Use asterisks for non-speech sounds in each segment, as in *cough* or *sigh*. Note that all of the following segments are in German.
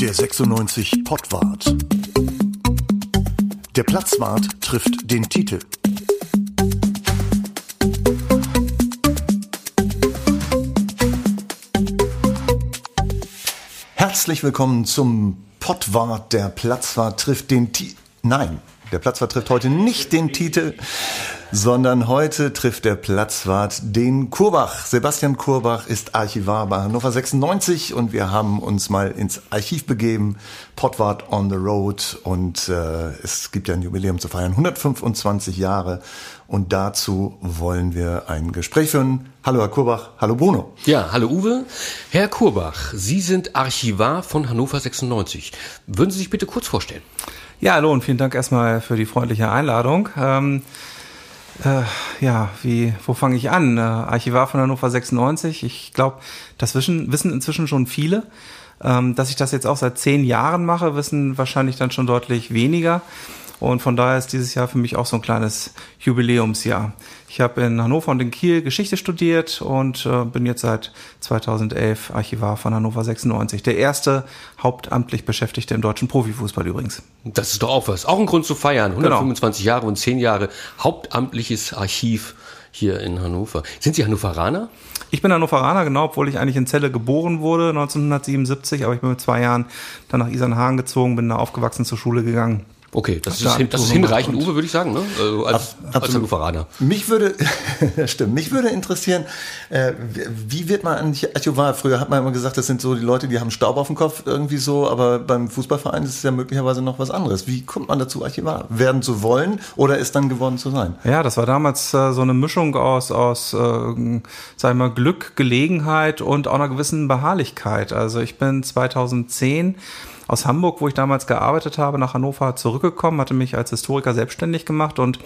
Der 96 Pottwart. Der Platzwart trifft den Titel. Herzlich willkommen zum Pottwart. Der Platzwart trifft den Titel. Nein, der Platzwart trifft heute nicht den Titel, sondern heute trifft der Platzwart den Kurbach. Sebastian Kurbach ist Archivar bei Hannover 96 und wir haben uns mal ins Archiv begeben, Pottwart on the Road und äh, es gibt ja ein Jubiläum zu feiern, 125 Jahre und dazu wollen wir ein Gespräch führen. Hallo Herr Kurbach, hallo Bruno. Ja, hallo Uwe. Herr Kurbach, Sie sind Archivar von Hannover 96. Würden Sie sich bitte kurz vorstellen? Ja, hallo und vielen Dank erstmal für die freundliche Einladung. Ähm, äh, ja, wie, wo fange ich an? Äh, Archivar von Hannover 96. Ich glaube, das wissen, wissen inzwischen schon viele. Ähm, dass ich das jetzt auch seit zehn Jahren mache, wissen wahrscheinlich dann schon deutlich weniger. Und von daher ist dieses Jahr für mich auch so ein kleines Jubiläumsjahr. Ich habe in Hannover und in Kiel Geschichte studiert und äh, bin jetzt seit 2011 Archivar von Hannover 96. Der erste hauptamtlich Beschäftigte im deutschen Profifußball übrigens. Das ist doch auch was. Auch ein Grund zu feiern. 125 genau. Jahre und 10 Jahre hauptamtliches Archiv hier in Hannover. Sind Sie Hannoveraner? Ich bin Hannoveraner, genau, obwohl ich eigentlich in Celle geboren wurde, 1977, aber ich bin mit zwei Jahren dann nach Isernhagen gezogen, bin da aufgewachsen, zur Schule gegangen. Okay, das, ist, hin, das ist hinreichend, Uwe, würde ich sagen, ne? Also als, Ab, als Hannoveraner. Mich würde, *laughs* stimmt, mich würde interessieren, äh, wie wird man eigentlich Archivar? Früher hat man immer gesagt, das sind so die Leute, die haben Staub auf dem Kopf irgendwie so, aber beim Fußballverein ist es ja möglicherweise noch was anderes. Wie kommt man dazu, Archivar werden zu wollen oder ist dann geworden zu sein? Ja, das war damals äh, so eine Mischung aus, aus äh, sagen wir mal, Glück, Gelegenheit und auch einer gewissen Beharrlichkeit. Also ich bin 2010 aus Hamburg, wo ich damals gearbeitet habe, nach Hannover zurückgekommen, hatte mich als Historiker selbstständig gemacht und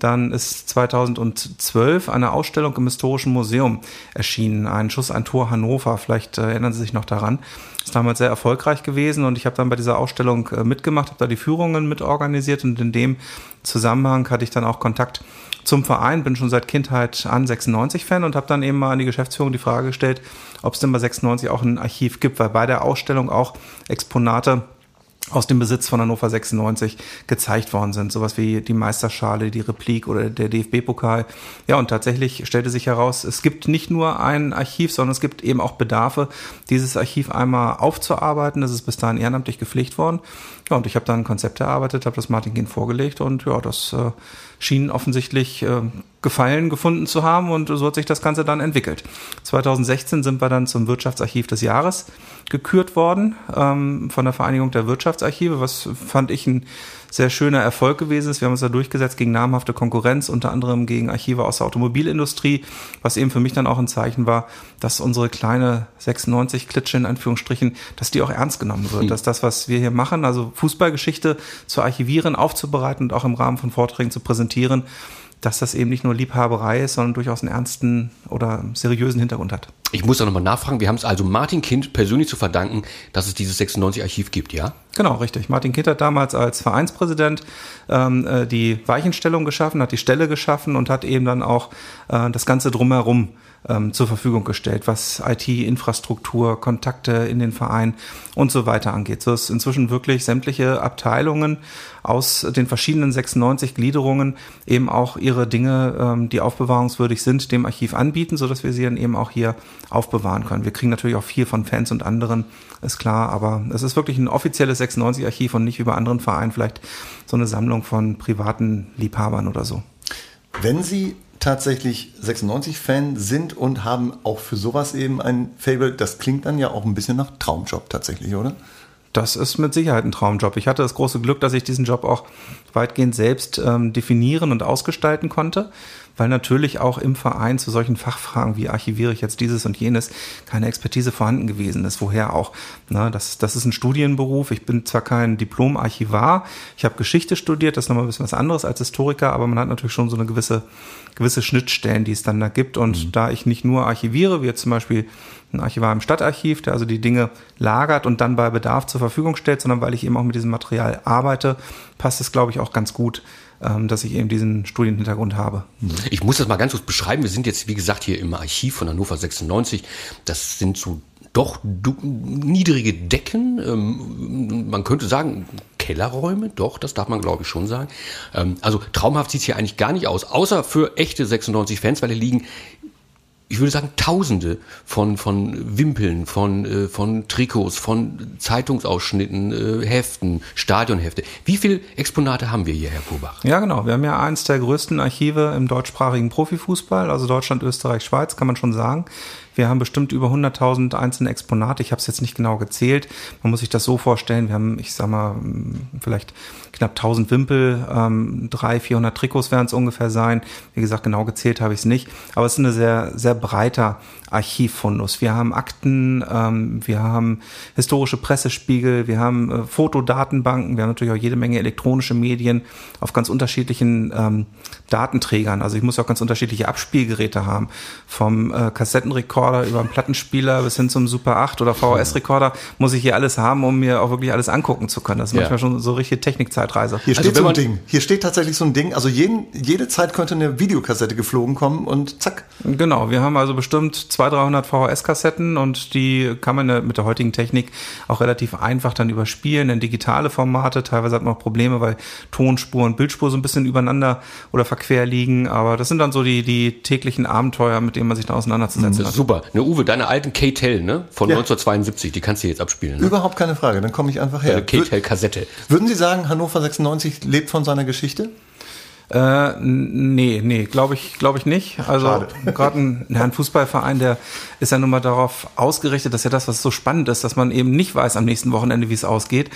dann ist 2012 eine Ausstellung im Historischen Museum erschienen, ein Schuss, ein Tor Hannover. Vielleicht äh, erinnern Sie sich noch daran. Ist damals sehr erfolgreich gewesen und ich habe dann bei dieser Ausstellung äh, mitgemacht, habe da die Führungen mitorganisiert und in dem Zusammenhang hatte ich dann auch Kontakt zum Verein, bin schon seit Kindheit an 96-Fan und habe dann eben mal an die Geschäftsführung die Frage gestellt, ob es denn bei 96 auch ein Archiv gibt, weil bei der Ausstellung auch Exponate aus dem Besitz von Hannover 96 gezeigt worden sind. Sowas wie die Meisterschale, die Replik oder der DFB-Pokal. Ja, und tatsächlich stellte sich heraus, es gibt nicht nur ein Archiv, sondern es gibt eben auch Bedarfe, dieses Archiv einmal aufzuarbeiten. Das ist bis dahin ehrenamtlich gepflegt worden. Ja, und ich habe dann ein Konzept erarbeitet, habe das Martin Kind vorgelegt und ja, das äh, schien offensichtlich äh, Gefallen gefunden zu haben und so hat sich das Ganze dann entwickelt. 2016 sind wir dann zum Wirtschaftsarchiv des Jahres gekürt worden ähm, von der Vereinigung der Wirtschaftsarchive, was fand ich ein sehr schöner Erfolg gewesen ist. Wir haben uns da durchgesetzt gegen namhafte Konkurrenz, unter anderem gegen Archive aus der Automobilindustrie, was eben für mich dann auch ein Zeichen war, dass unsere kleine 96 Klitsche in Anführungsstrichen, dass die auch ernst genommen wird, mhm. dass das, was wir hier machen, also Fußballgeschichte zu archivieren, aufzubereiten und auch im Rahmen von Vorträgen zu präsentieren, dass das eben nicht nur Liebhaberei ist, sondern durchaus einen ernsten oder seriösen Hintergrund hat. Ich muss da nochmal nachfragen. Wir haben es also Martin Kind persönlich zu verdanken, dass es dieses 96-Archiv gibt, ja? Genau, richtig. Martin Kind hat damals als Vereinspräsident ähm, äh, die Weichenstellung geschaffen, hat die Stelle geschaffen und hat eben dann auch äh, das Ganze drumherum ähm, zur Verfügung gestellt, was IT-Infrastruktur, Kontakte in den Verein und so weiter angeht. So ist inzwischen wirklich sämtliche Abteilungen aus den verschiedenen 96 Gliederungen eben auch ihre Dinge, ähm, die aufbewahrungswürdig sind, dem Archiv anbieten, so wir sie dann eben auch hier aufbewahren können. Wir kriegen natürlich auch viel von Fans und anderen, ist klar, aber es ist wirklich ein offizielles 96-Archiv und nicht bei anderen Vereinen vielleicht so eine Sammlung von privaten Liebhabern oder so. Wenn Sie tatsächlich 96-Fan sind und haben auch für sowas eben ein Fable, das klingt dann ja auch ein bisschen nach Traumjob tatsächlich, oder? Das ist mit Sicherheit ein Traumjob. Ich hatte das große Glück, dass ich diesen Job auch weitgehend selbst ähm, definieren und ausgestalten konnte weil natürlich auch im Verein zu solchen Fachfragen wie archiviere ich jetzt dieses und jenes keine Expertise vorhanden gewesen ist. Woher auch? Na, das, das ist ein Studienberuf. Ich bin zwar kein Diplom-Archivar, ich habe Geschichte studiert, das ist nochmal ein bisschen was anderes als Historiker, aber man hat natürlich schon so eine gewisse, gewisse Schnittstellen, die es dann da gibt. Und mhm. da ich nicht nur archiviere, wie jetzt zum Beispiel ein Archivar im Stadtarchiv, der also die Dinge lagert und dann bei Bedarf zur Verfügung stellt, sondern weil ich eben auch mit diesem Material arbeite, passt es, glaube ich, auch ganz gut dass ich eben diesen Studienhintergrund habe. Ich muss das mal ganz kurz beschreiben. Wir sind jetzt, wie gesagt, hier im Archiv von Hannover 96. Das sind so doch niedrige Decken, ähm, man könnte sagen Kellerräume, doch, das darf man glaube ich schon sagen. Ähm, also traumhaft sieht es hier eigentlich gar nicht aus, außer für echte 96 Fans, weil hier liegen ich würde sagen, Tausende von, von Wimpeln, von, äh, von Trikots, von Zeitungsausschnitten, äh, Heften, Stadionhefte. Wie viele Exponate haben wir hier, Herr Kubach? Ja, genau. Wir haben ja eins der größten Archive im deutschsprachigen Profifußball, also Deutschland, Österreich, Schweiz, kann man schon sagen. Wir haben bestimmt über 100.000 einzelne Exponate. Ich habe es jetzt nicht genau gezählt. Man muss sich das so vorstellen. Wir haben, ich sag mal, vielleicht knapp 1000 Wimpel, ähm, 300, 400 Trikots werden es ungefähr sein. Wie gesagt, genau gezählt habe ich es nicht. Aber es ist eine sehr, sehr breiter Archivfundus. Wir haben Akten, ähm, wir haben historische Pressespiegel, wir haben äh, Fotodatenbanken, wir haben natürlich auch jede Menge elektronische Medien auf ganz unterschiedlichen ähm, Datenträgern. Also ich muss auch ganz unterschiedliche Abspielgeräte haben. Vom äh, Kassettenrekorder über einen Plattenspieler bis hin zum Super 8 oder VHS-Rekorder muss ich hier alles haben, um mir auch wirklich alles angucken zu können. Das ist ja. manchmal schon so richtige Technikzeitreise. Hier steht also, so ein Ding. Hier steht tatsächlich so ein Ding. Also jeden, jede Zeit könnte eine Videokassette geflogen kommen und zack. Genau. Wir haben also bestimmt 200, 300 VHS-Kassetten und die kann man mit der heutigen Technik auch relativ einfach dann überspielen in digitale Formate. Teilweise hat man auch Probleme, weil Tonspur und Bildspur so ein bisschen übereinander oder verquer liegen. Aber das sind dann so die, die täglichen Abenteuer, mit denen man sich da auseinanderzusetzen hat. Super. Ne, Uwe, deine alten K-Tel, ne? Von ja. 1972, die kannst du jetzt abspielen. Ne? Überhaupt keine Frage. Dann komme ich einfach her. K-Tel-Kassette. Würden Sie sagen, Hannover 96 lebt von seiner Geschichte? Äh, nee, nee, glaube ich, glaube ich nicht. Also gerade *laughs* ein, ja, ein Fußballverein, der ist ja nun mal darauf ausgerichtet, dass ja das, was so spannend ist, dass man eben nicht weiß am nächsten Wochenende, wie es ausgeht.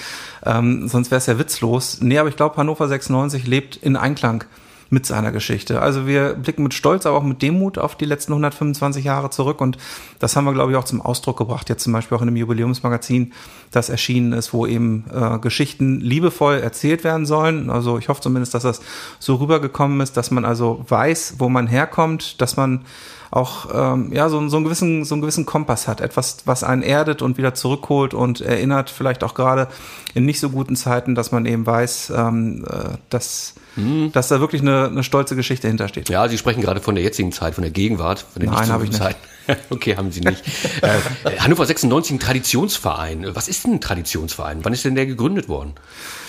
Ähm, sonst wäre es ja witzlos. Nee, aber ich glaube, Hannover 96 lebt in Einklang mit seiner Geschichte. Also wir blicken mit Stolz, aber auch mit Demut auf die letzten 125 Jahre zurück und das haben wir, glaube ich, auch zum Ausdruck gebracht. Jetzt zum Beispiel auch in einem Jubiläumsmagazin, das erschienen ist, wo eben äh, Geschichten liebevoll erzählt werden sollen. Also ich hoffe zumindest, dass das so rübergekommen ist, dass man also weiß, wo man herkommt, dass man auch ähm, ja so, so einen gewissen so einen gewissen Kompass hat, etwas was einen erdet und wieder zurückholt und erinnert, vielleicht auch gerade in nicht so guten Zeiten, dass man eben weiß, ähm, äh, dass mhm. dass da wirklich eine, eine stolze Geschichte hintersteht. Ja, Sie sprechen gerade von der jetzigen Zeit, von der Gegenwart, von der Nein, habe ich nicht. Zeit. *laughs* okay, haben Sie nicht. *laughs* äh, Hannover 96, ein Traditionsverein. Was ist denn ein Traditionsverein? Wann ist denn der gegründet worden?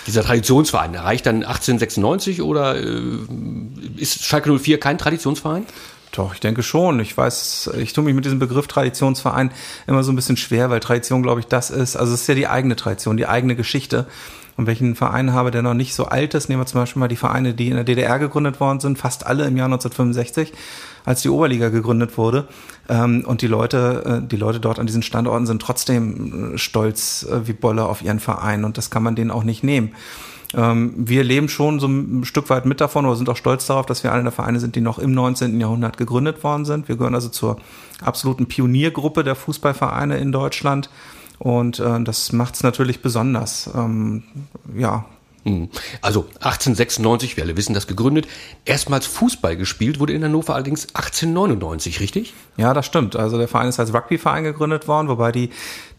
Dieser Traditionsverein, reicht dann 1896 oder äh, ist Schalke 04 kein Traditionsverein? Doch, ich denke schon. Ich weiß, ich tue mich mit diesem Begriff Traditionsverein immer so ein bisschen schwer, weil Tradition, glaube ich, das ist, also es ist ja die eigene Tradition, die eigene Geschichte. Und welchen Verein habe, der noch nicht so alt ist, nehmen wir zum Beispiel mal die Vereine, die in der DDR gegründet worden sind, fast alle im Jahr 1965, als die Oberliga gegründet wurde. Ähm, und die Leute, äh, die Leute dort an diesen Standorten sind trotzdem äh, stolz äh, wie Bolle auf ihren Verein und das kann man denen auch nicht nehmen. Ähm, wir leben schon so ein Stück weit mit davon oder sind auch stolz darauf, dass wir einer der Vereine sind, die noch im 19. Jahrhundert gegründet worden sind. Wir gehören also zur absoluten Pioniergruppe der Fußballvereine in Deutschland. Und äh, das macht es natürlich besonders. Ähm, ja, hm. also 1896, wir alle wissen das, gegründet. Erstmals Fußball gespielt wurde in Hannover allerdings 1899, richtig? Ja, das stimmt. Also der Verein ist als Rugbyverein gegründet worden, wobei die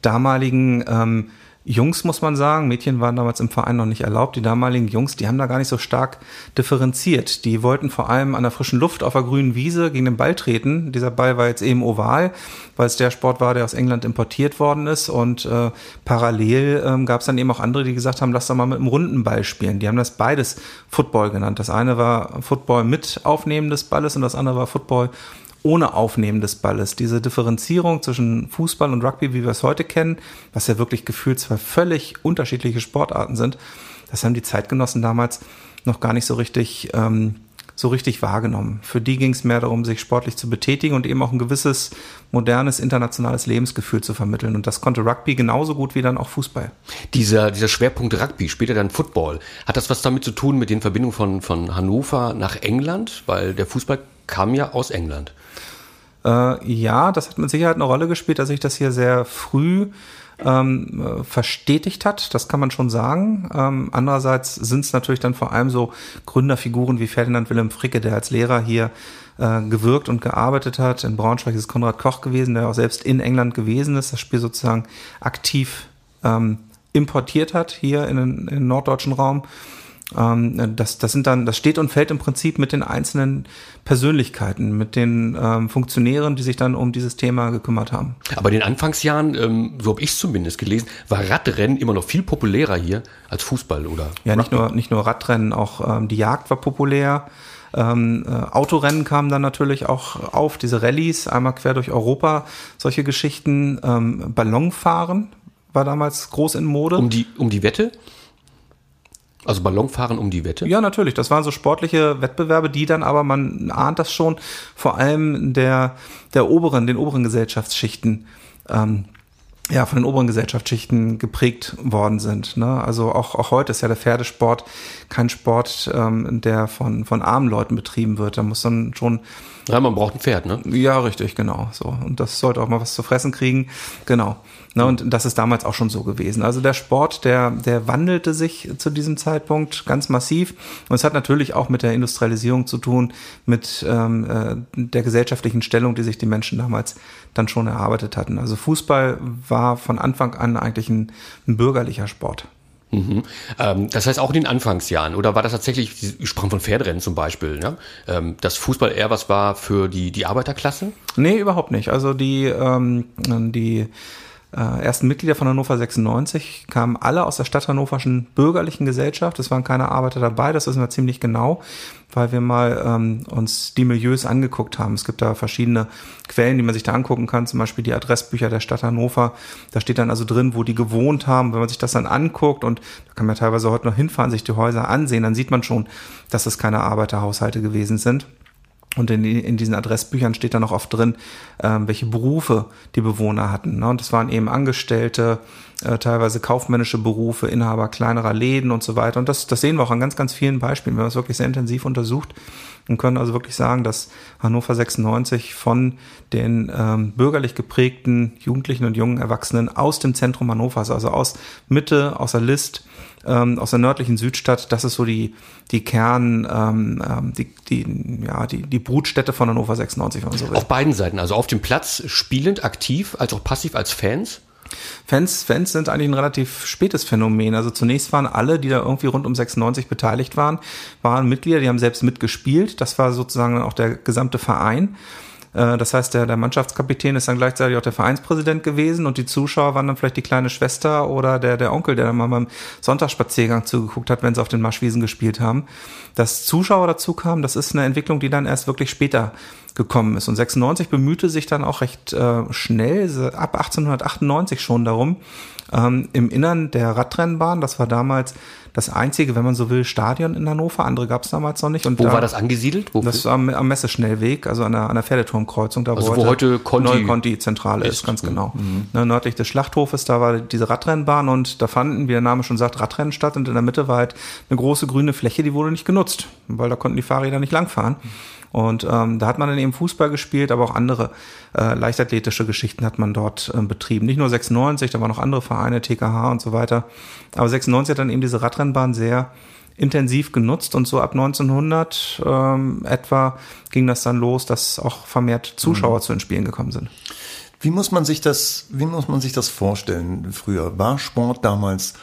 damaligen ähm, Jungs, muss man sagen. Mädchen waren damals im Verein noch nicht erlaubt. Die damaligen Jungs, die haben da gar nicht so stark differenziert. Die wollten vor allem an der frischen Luft auf der grünen Wiese gegen den Ball treten. Dieser Ball war jetzt eben oval, weil es der Sport war, der aus England importiert worden ist. Und äh, parallel ähm, gab es dann eben auch andere, die gesagt haben, lass doch mal mit einem runden Ball spielen. Die haben das beides Football genannt. Das eine war Football mit Aufnehmen des Balles und das andere war Football ohne Aufnehmen des Balles. Diese Differenzierung zwischen Fußball und Rugby, wie wir es heute kennen, was ja wirklich gefühlt zwei völlig unterschiedliche Sportarten sind, das haben die Zeitgenossen damals noch gar nicht so richtig, ähm, so richtig wahrgenommen. Für die ging es mehr darum, sich sportlich zu betätigen und eben auch ein gewisses modernes internationales Lebensgefühl zu vermitteln. Und das konnte Rugby genauso gut wie dann auch Fußball. Dieser, dieser Schwerpunkt Rugby, später dann Football, hat das was damit zu tun mit den Verbindungen von, von Hannover nach England? Weil der Fußball kam ja aus England. Äh, ja, das hat mit Sicherheit eine Rolle gespielt, dass sich das hier sehr früh ähm, äh, verstetigt hat, das kann man schon sagen. Ähm, andererseits sind es natürlich dann vor allem so Gründerfiguren wie Ferdinand Wilhelm Fricke, der als Lehrer hier äh, gewirkt und gearbeitet hat. In Braunschweig ist Konrad Koch gewesen, der auch selbst in England gewesen ist, das Spiel sozusagen aktiv ähm, importiert hat hier in den, in den norddeutschen Raum. Ähm, das, das sind dann, das steht und fällt im Prinzip mit den einzelnen Persönlichkeiten, mit den ähm, Funktionären, die sich dann um dieses Thema gekümmert haben. Aber in den Anfangsjahren, ähm, so habe ich es zumindest gelesen, war Radrennen immer noch viel populärer hier als Fußball, oder? Ja, nicht nur, nicht nur Radrennen, auch ähm, die Jagd war populär. Ähm, äh, Autorennen kamen dann natürlich auch auf, diese Rallyes, einmal quer durch Europa, solche Geschichten. Ähm, Ballonfahren war damals groß in Mode. Um die, um die Wette? Also Ballonfahren um die Wette? Ja, natürlich. Das waren so sportliche Wettbewerbe, die dann aber, man ahnt das schon, vor allem der, der oberen, den oberen Gesellschaftsschichten ähm, ja, von den oberen Gesellschaftsschichten geprägt worden sind. Ne? Also auch, auch heute ist ja der Pferdesport kein Sport, ähm, der von, von armen Leuten betrieben wird. Da muss dann schon. Ja, man braucht ein Pferd, ne? Ja, richtig, genau. So. Und das sollte auch mal was zu fressen kriegen. Genau. Ne, und das ist damals auch schon so gewesen. Also der Sport, der, der wandelte sich zu diesem Zeitpunkt ganz massiv. Und es hat natürlich auch mit der Industrialisierung zu tun, mit ähm, äh, der gesellschaftlichen Stellung, die sich die Menschen damals dann schon erarbeitet hatten. Also Fußball war von Anfang an eigentlich ein, ein bürgerlicher Sport. Mhm. Ähm, das heißt auch in den Anfangsjahren, oder war das tatsächlich, ich sprach von Pferderennen zum Beispiel, ne? ähm, dass Fußball eher was war für die, die Arbeiterklasse? Nee, überhaupt nicht. Also die, ähm, die äh, ersten Mitglieder von Hannover 96 kamen alle aus der Stadt Hannoverschen bürgerlichen Gesellschaft. Es waren keine Arbeiter dabei, das wissen wir ziemlich genau, weil wir mal ähm, uns die Milieus angeguckt haben. Es gibt da verschiedene Quellen, die man sich da angucken kann, zum Beispiel die Adressbücher der Stadt Hannover. Da steht dann also drin, wo die gewohnt haben. Wenn man sich das dann anguckt, und da kann man teilweise heute noch hinfahren, sich die Häuser ansehen, dann sieht man schon, dass es keine Arbeiterhaushalte gewesen sind. Und in, in, diesen Adressbüchern steht dann auch oft drin, ähm, welche Berufe die Bewohner hatten. Ne? Und das waren eben Angestellte, äh, teilweise kaufmännische Berufe, Inhaber kleinerer Läden und so weiter. Und das, das sehen wir auch an ganz, ganz vielen Beispielen. Wir haben es wirklich sehr intensiv untersucht und können also wirklich sagen, dass Hannover 96 von den ähm, bürgerlich geprägten Jugendlichen und jungen Erwachsenen aus dem Zentrum Hannovers, also aus Mitte, aus der List, ähm, aus der nördlichen Südstadt. Das ist so die, die Kern, ähm, ähm die, die, ja, die, die Brutstätte von Hannover 96, wenn so. Auf beiden Seiten, also auf dem Platz spielend, aktiv, als auch passiv als Fans? Fans, Fans sind eigentlich ein relativ spätes Phänomen. Also zunächst waren alle, die da irgendwie rund um 96 beteiligt waren, waren Mitglieder, die haben selbst mitgespielt. Das war sozusagen auch der gesamte Verein. Äh, das heißt, der, der Mannschaftskapitän ist dann gleichzeitig auch der Vereinspräsident gewesen und die Zuschauer waren dann vielleicht die kleine Schwester oder der, der Onkel, der dann mal beim Sonntagsspaziergang zugeguckt hat, wenn sie auf den Marschwiesen gespielt haben. Dass Zuschauer dazu kamen, das ist eine Entwicklung, die dann erst wirklich später gekommen ist. Und 96 bemühte sich dann auch recht äh, schnell, ab 1898 schon darum, ähm, im Innern der Radrennbahn, das war damals das einzige, wenn man so will, Stadion in Hannover. Andere gab es damals noch nicht. Und wo da, war das angesiedelt? Wofür? Das am, am Messeschnellweg, also an der, an der Pferdeturmkreuzung, da also wo, wo heute, Conti neue Conti-Zentrale ist, ist, ganz genau. Mhm. Ne, nördlich des Schlachthofes, da war diese Radrennbahn und da fanden, wie der Name schon sagt, Radrennen statt und in der Mitte war halt eine große grüne Fläche, die wurde nicht genutzt, weil da konnten die Fahrräder nicht langfahren. Mhm. Und ähm, da hat man dann eben Fußball gespielt, aber auch andere äh, leichtathletische Geschichten hat man dort äh, betrieben. Nicht nur 96, da waren noch andere Vereine, TKH und so weiter. Aber 96 hat dann eben diese Radrennbahn sehr intensiv genutzt und so ab 1900 ähm, etwa ging das dann los, dass auch vermehrt Zuschauer mhm. zu den Spielen gekommen sind. Wie muss man sich das, wie muss man sich das vorstellen früher? War Sport damals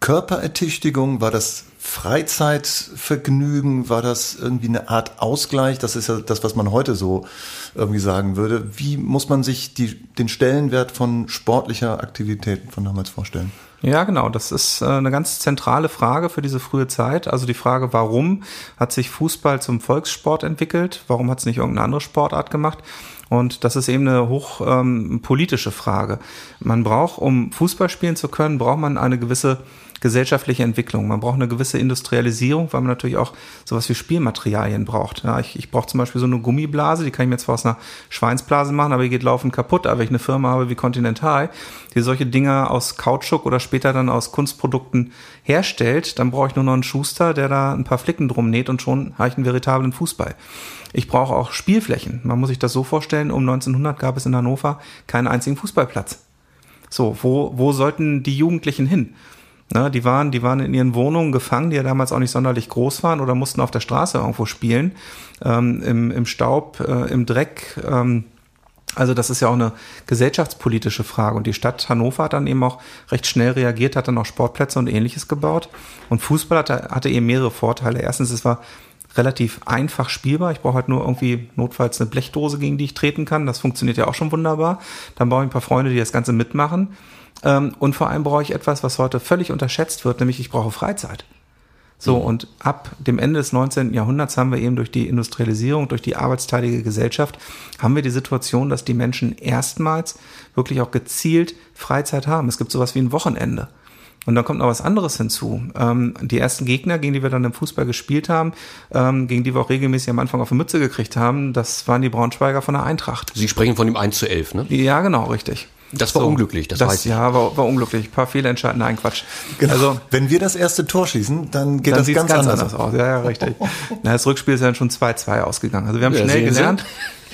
Körperertüchtigung? War das Freizeitvergnügen? War das irgendwie eine Art Ausgleich? Das ist ja das, was man heute so irgendwie sagen würde. Wie muss man sich die, den Stellenwert von sportlicher Aktivität von damals vorstellen? Ja, genau. Das ist äh, eine ganz zentrale Frage für diese frühe Zeit. Also die Frage, warum hat sich Fußball zum Volkssport entwickelt? Warum hat es nicht irgendeine andere Sportart gemacht? Und das ist eben eine hochpolitische ähm, Frage. Man braucht, um Fußball spielen zu können, braucht man eine gewisse gesellschaftliche Entwicklung. Man braucht eine gewisse Industrialisierung, weil man natürlich auch sowas wie Spielmaterialien braucht. Ja, ich, ich brauche zum Beispiel so eine Gummiblase, die kann ich mir zwar aus einer Schweinsblase machen, aber die geht laufend kaputt. Aber wenn ich eine Firma habe wie Continental, die solche Dinge aus Kautschuk oder später dann aus Kunstprodukten herstellt, dann brauche ich nur noch einen Schuster, der da ein paar Flicken drum näht und schon habe ich einen veritablen Fußball. Ich brauche auch Spielflächen. Man muss sich das so vorstellen, um 1900 gab es in Hannover keinen einzigen Fußballplatz. So, wo, wo sollten die Jugendlichen hin? Ne, die, waren, die waren in ihren Wohnungen gefangen, die ja damals auch nicht sonderlich groß waren oder mussten auf der Straße irgendwo spielen, ähm, im, im Staub, äh, im Dreck. Ähm, Also das ist ja auch eine gesellschaftspolitische Frage und die Stadt Hannover hat dann eben auch recht schnell reagiert, hat dann auch Sportplätze und ähnliches gebaut und Fußball hatte, hatte eben mehrere Vorteile. Erstens, es war relativ einfach spielbar. Ich brauche halt nur irgendwie notfalls eine Blechdose, gegen die ich treten kann. Das funktioniert ja auch schon wunderbar. Dann brauche ich ein paar Freunde, die das Ganze mitmachen. Ähm, und vor allem brauche ich etwas, was heute völlig unterschätzt wird, nämlich ich brauche Freizeit. So, mhm. und ab dem Ende des 19. Jahrhunderts haben wir eben durch die Industrialisierung, durch die arbeitsteilige Gesellschaft, haben wir die Situation, dass die Menschen erstmals wirklich auch gezielt Freizeit haben. Es gibt sowas wie ein Wochenende. Und dann kommt noch was anderes hinzu. Ähm, die ersten Gegner, gegen die wir dann im Fußball gespielt haben, ähm, gegen die wir auch regelmäßig am Anfang auf die Mütze gekriegt haben, das waren die Braunschweiger von der Eintracht. Sie sprechen von dem 1 zu 11, ne? Ja, genau, richtig. Das war so, unglücklich, das, das weiß ich. Ja, war, war unglücklich. Ein paar Fehlentscheidungen, nein, Quatsch. Genau. Also, wenn wir das erste Tor schießen, dann geht dann das ganz, ganz anders aus. Ja, ja, richtig. Na, das Rückspiel ist dann schon 2-2 ausgegangen. Also wir haben ja, schnell gelernt.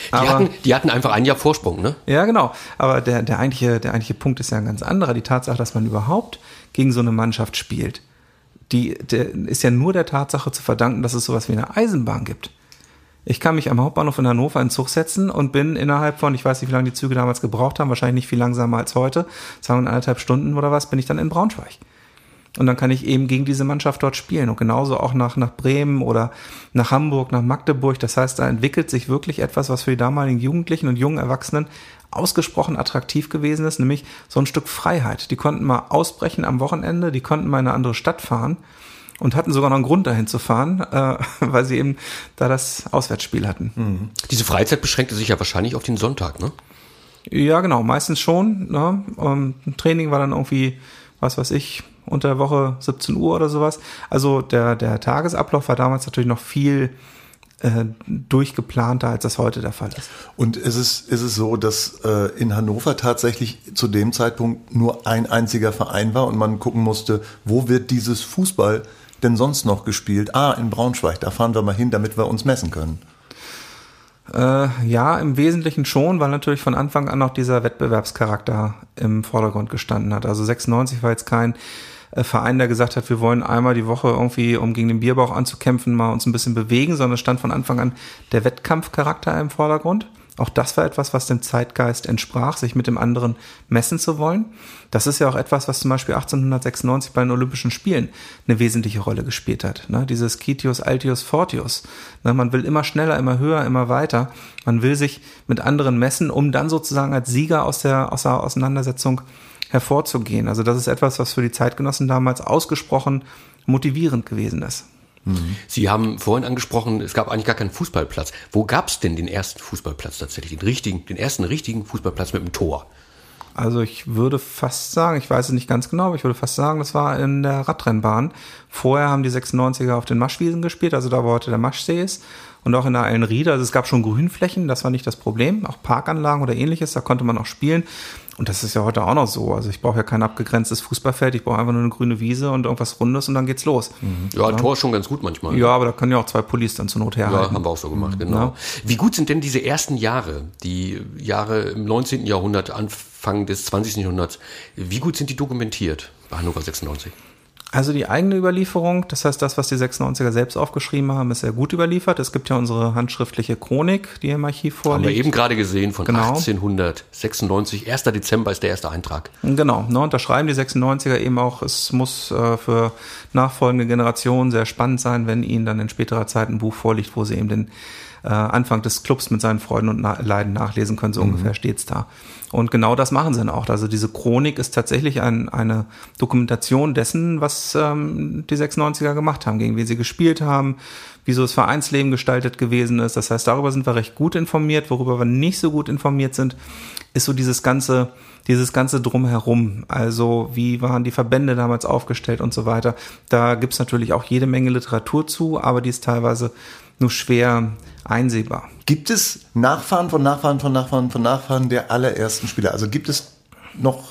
Die, aber, hatten, die hatten einfach ein Jahr Vorsprung, ne? Ja, genau. Aber der, der, eigentliche, der eigentliche Punkt ist ja ein ganz anderer. Die Tatsache, dass man überhaupt gegen so eine Mannschaft spielt, die der, ist ja nur der Tatsache zu verdanken, dass es sowas wie eine Eisenbahn gibt. Ich kann mich am Hauptbahnhof in Hannover in den Zug setzen und bin innerhalb von, ich weiß nicht, wie lange die Züge damals gebraucht haben, wahrscheinlich nicht viel langsamer als heute, sagen anderthalb Stunden oder was, bin ich dann in Braunschweig. Und dann kann ich eben gegen diese Mannschaft dort spielen und genauso auch nach, nach Bremen oder nach Hamburg, nach Magdeburg. Das heißt, da entwickelt sich wirklich etwas, was für die damaligen Jugendlichen und jungen Erwachsenen ausgesprochen attraktiv gewesen ist, nämlich so ein Stück Freiheit. Die konnten mal ausbrechen am Wochenende, die konnten mal in eine andere Stadt fahren und hatten sogar noch einen Grund dahin zu fahren, äh, *laughs* weil sie eben da das Auswärtsspiel hatten. Mhm. Diese Freizeit beschränkte sich ja wahrscheinlich auf den Sonntag, ne? Ja, genau, meistens schon. Ne? Um, ähm, Training war dann irgendwie, was weiß ich, unter der Woche 17 Uhr oder sowas. Also der, der Tagesablauf war damals natürlich noch viel äh, durchgeplanter, als das heute der Fall ist. Und ist es, ist es so, dass äh, in Hannover tatsächlich zu dem Zeitpunkt nur ein einziger Verein war und man gucken musste, wo wird dieses Fußball denn sonst noch gespielt? Ah, in Braunschweig, da fahren wir mal hin, damit wir uns messen können. Äh, ja, im Wesentlichen schon, weil natürlich von Anfang an noch dieser Wettbewerbscharakter im Vordergrund gestanden hat. Also 96 war jetzt kein äh, Verein, der gesagt hat, wir wollen einmal die Woche irgendwie, um gegen den Bierbauch anzukämpfen, mal uns ein bisschen bewegen, sondern es stand von Anfang an der Wettkampfcharakter im Vordergrund. Auch das war etwas, was dem Zeitgeist entsprach, sich mit dem anderen messen zu wollen. Das ist ja auch etwas, was zum Beispiel 1896 bei den Olympischen Spielen eine wesentliche Rolle gespielt hat. Ne? Dieses Kitius, Altius, Fortius. Ne? Man will immer schneller, immer höher, immer weiter. Man will sich mit anderen messen, um dann sozusagen als Sieger aus der, aus der Auseinandersetzung hervorzugehen. Also das ist etwas, was für die Zeitgenossen damals ausgesprochen motivierend gewesen ist. Sie haben vorhin angesprochen, es gab eigentlich gar keinen Fußballplatz. Wo gab es denn den ersten Fußballplatz tatsächlich? Den richtigen, den ersten richtigen Fußballplatz mit dem Tor? Also ich würde fast sagen, ich weiß es nicht ganz genau, aber ich würde fast sagen, das war in der Radrennbahn. Vorher haben die 96er auf den Maschwiesen gespielt, also da wo heute der Maschsee ist. Und auch in der Eilenriede, also es gab schon Grünflächen, das war nicht das Problem. Auch Parkanlagen oder ähnliches, da konnte man auch spielen. Und das ist ja heute auch noch so. Also ich brauche ja kein abgegrenztes Fußballfeld, ich brauche einfach nur eine grüne Wiese und irgendwas Rundes und dann geht's los. Mhm. Ja, ja, Tor ist schon ganz gut manchmal. Ja, aber da können ja auch zwei Pullis dann zur Not herhalten. Ja, haben wir auch so gemacht, genau. Ja. Wie gut sind denn diese ersten Jahre, die Jahre im 19. Jahrhundert, Anfang des 20. Jahrhunderts, wie gut sind die dokumentiert bei Hannover 96? Also die eigene Überlieferung, das heißt das, was die 96er selbst aufgeschrieben haben, ist sehr gut überliefert. Es gibt ja unsere handschriftliche Chronik, die im Archiv vorliegt. Haben wir eben gerade gesehen von genau. 1896. 1. Dezember ist der erste Eintrag. Genau, ne, und da schreiben die 96er eben auch, es muss äh, für nachfolgende Generationen sehr spannend sein, wenn ihnen dann in späterer Zeit ein Buch vorliegt, wo sie eben den äh, Anfang des Clubs mit seinen Freuden und Na Leiden nachlesen können, so mhm. ungefähr steht's da. Und genau das machen sie dann auch. Also diese Chronik ist tatsächlich ein, eine Dokumentation dessen, was ähm, die 96er gemacht haben, gegen wen sie gespielt haben, wie so das Vereinsleben gestaltet gewesen ist. Das heißt, darüber sind wir recht gut informiert. Worüber wir nicht so gut informiert sind, ist so dieses ganze, dieses ganze Drumherum. Also wie waren die Verbände damals aufgestellt und so weiter. Da gibt's natürlich auch jede Menge Literatur zu, aber die ist teilweise nur schwer einsehbar. Gibt es Nachfahren von Nachfahren von Nachfahren von Nachfahren der allerersten Spieler? Also gibt es noch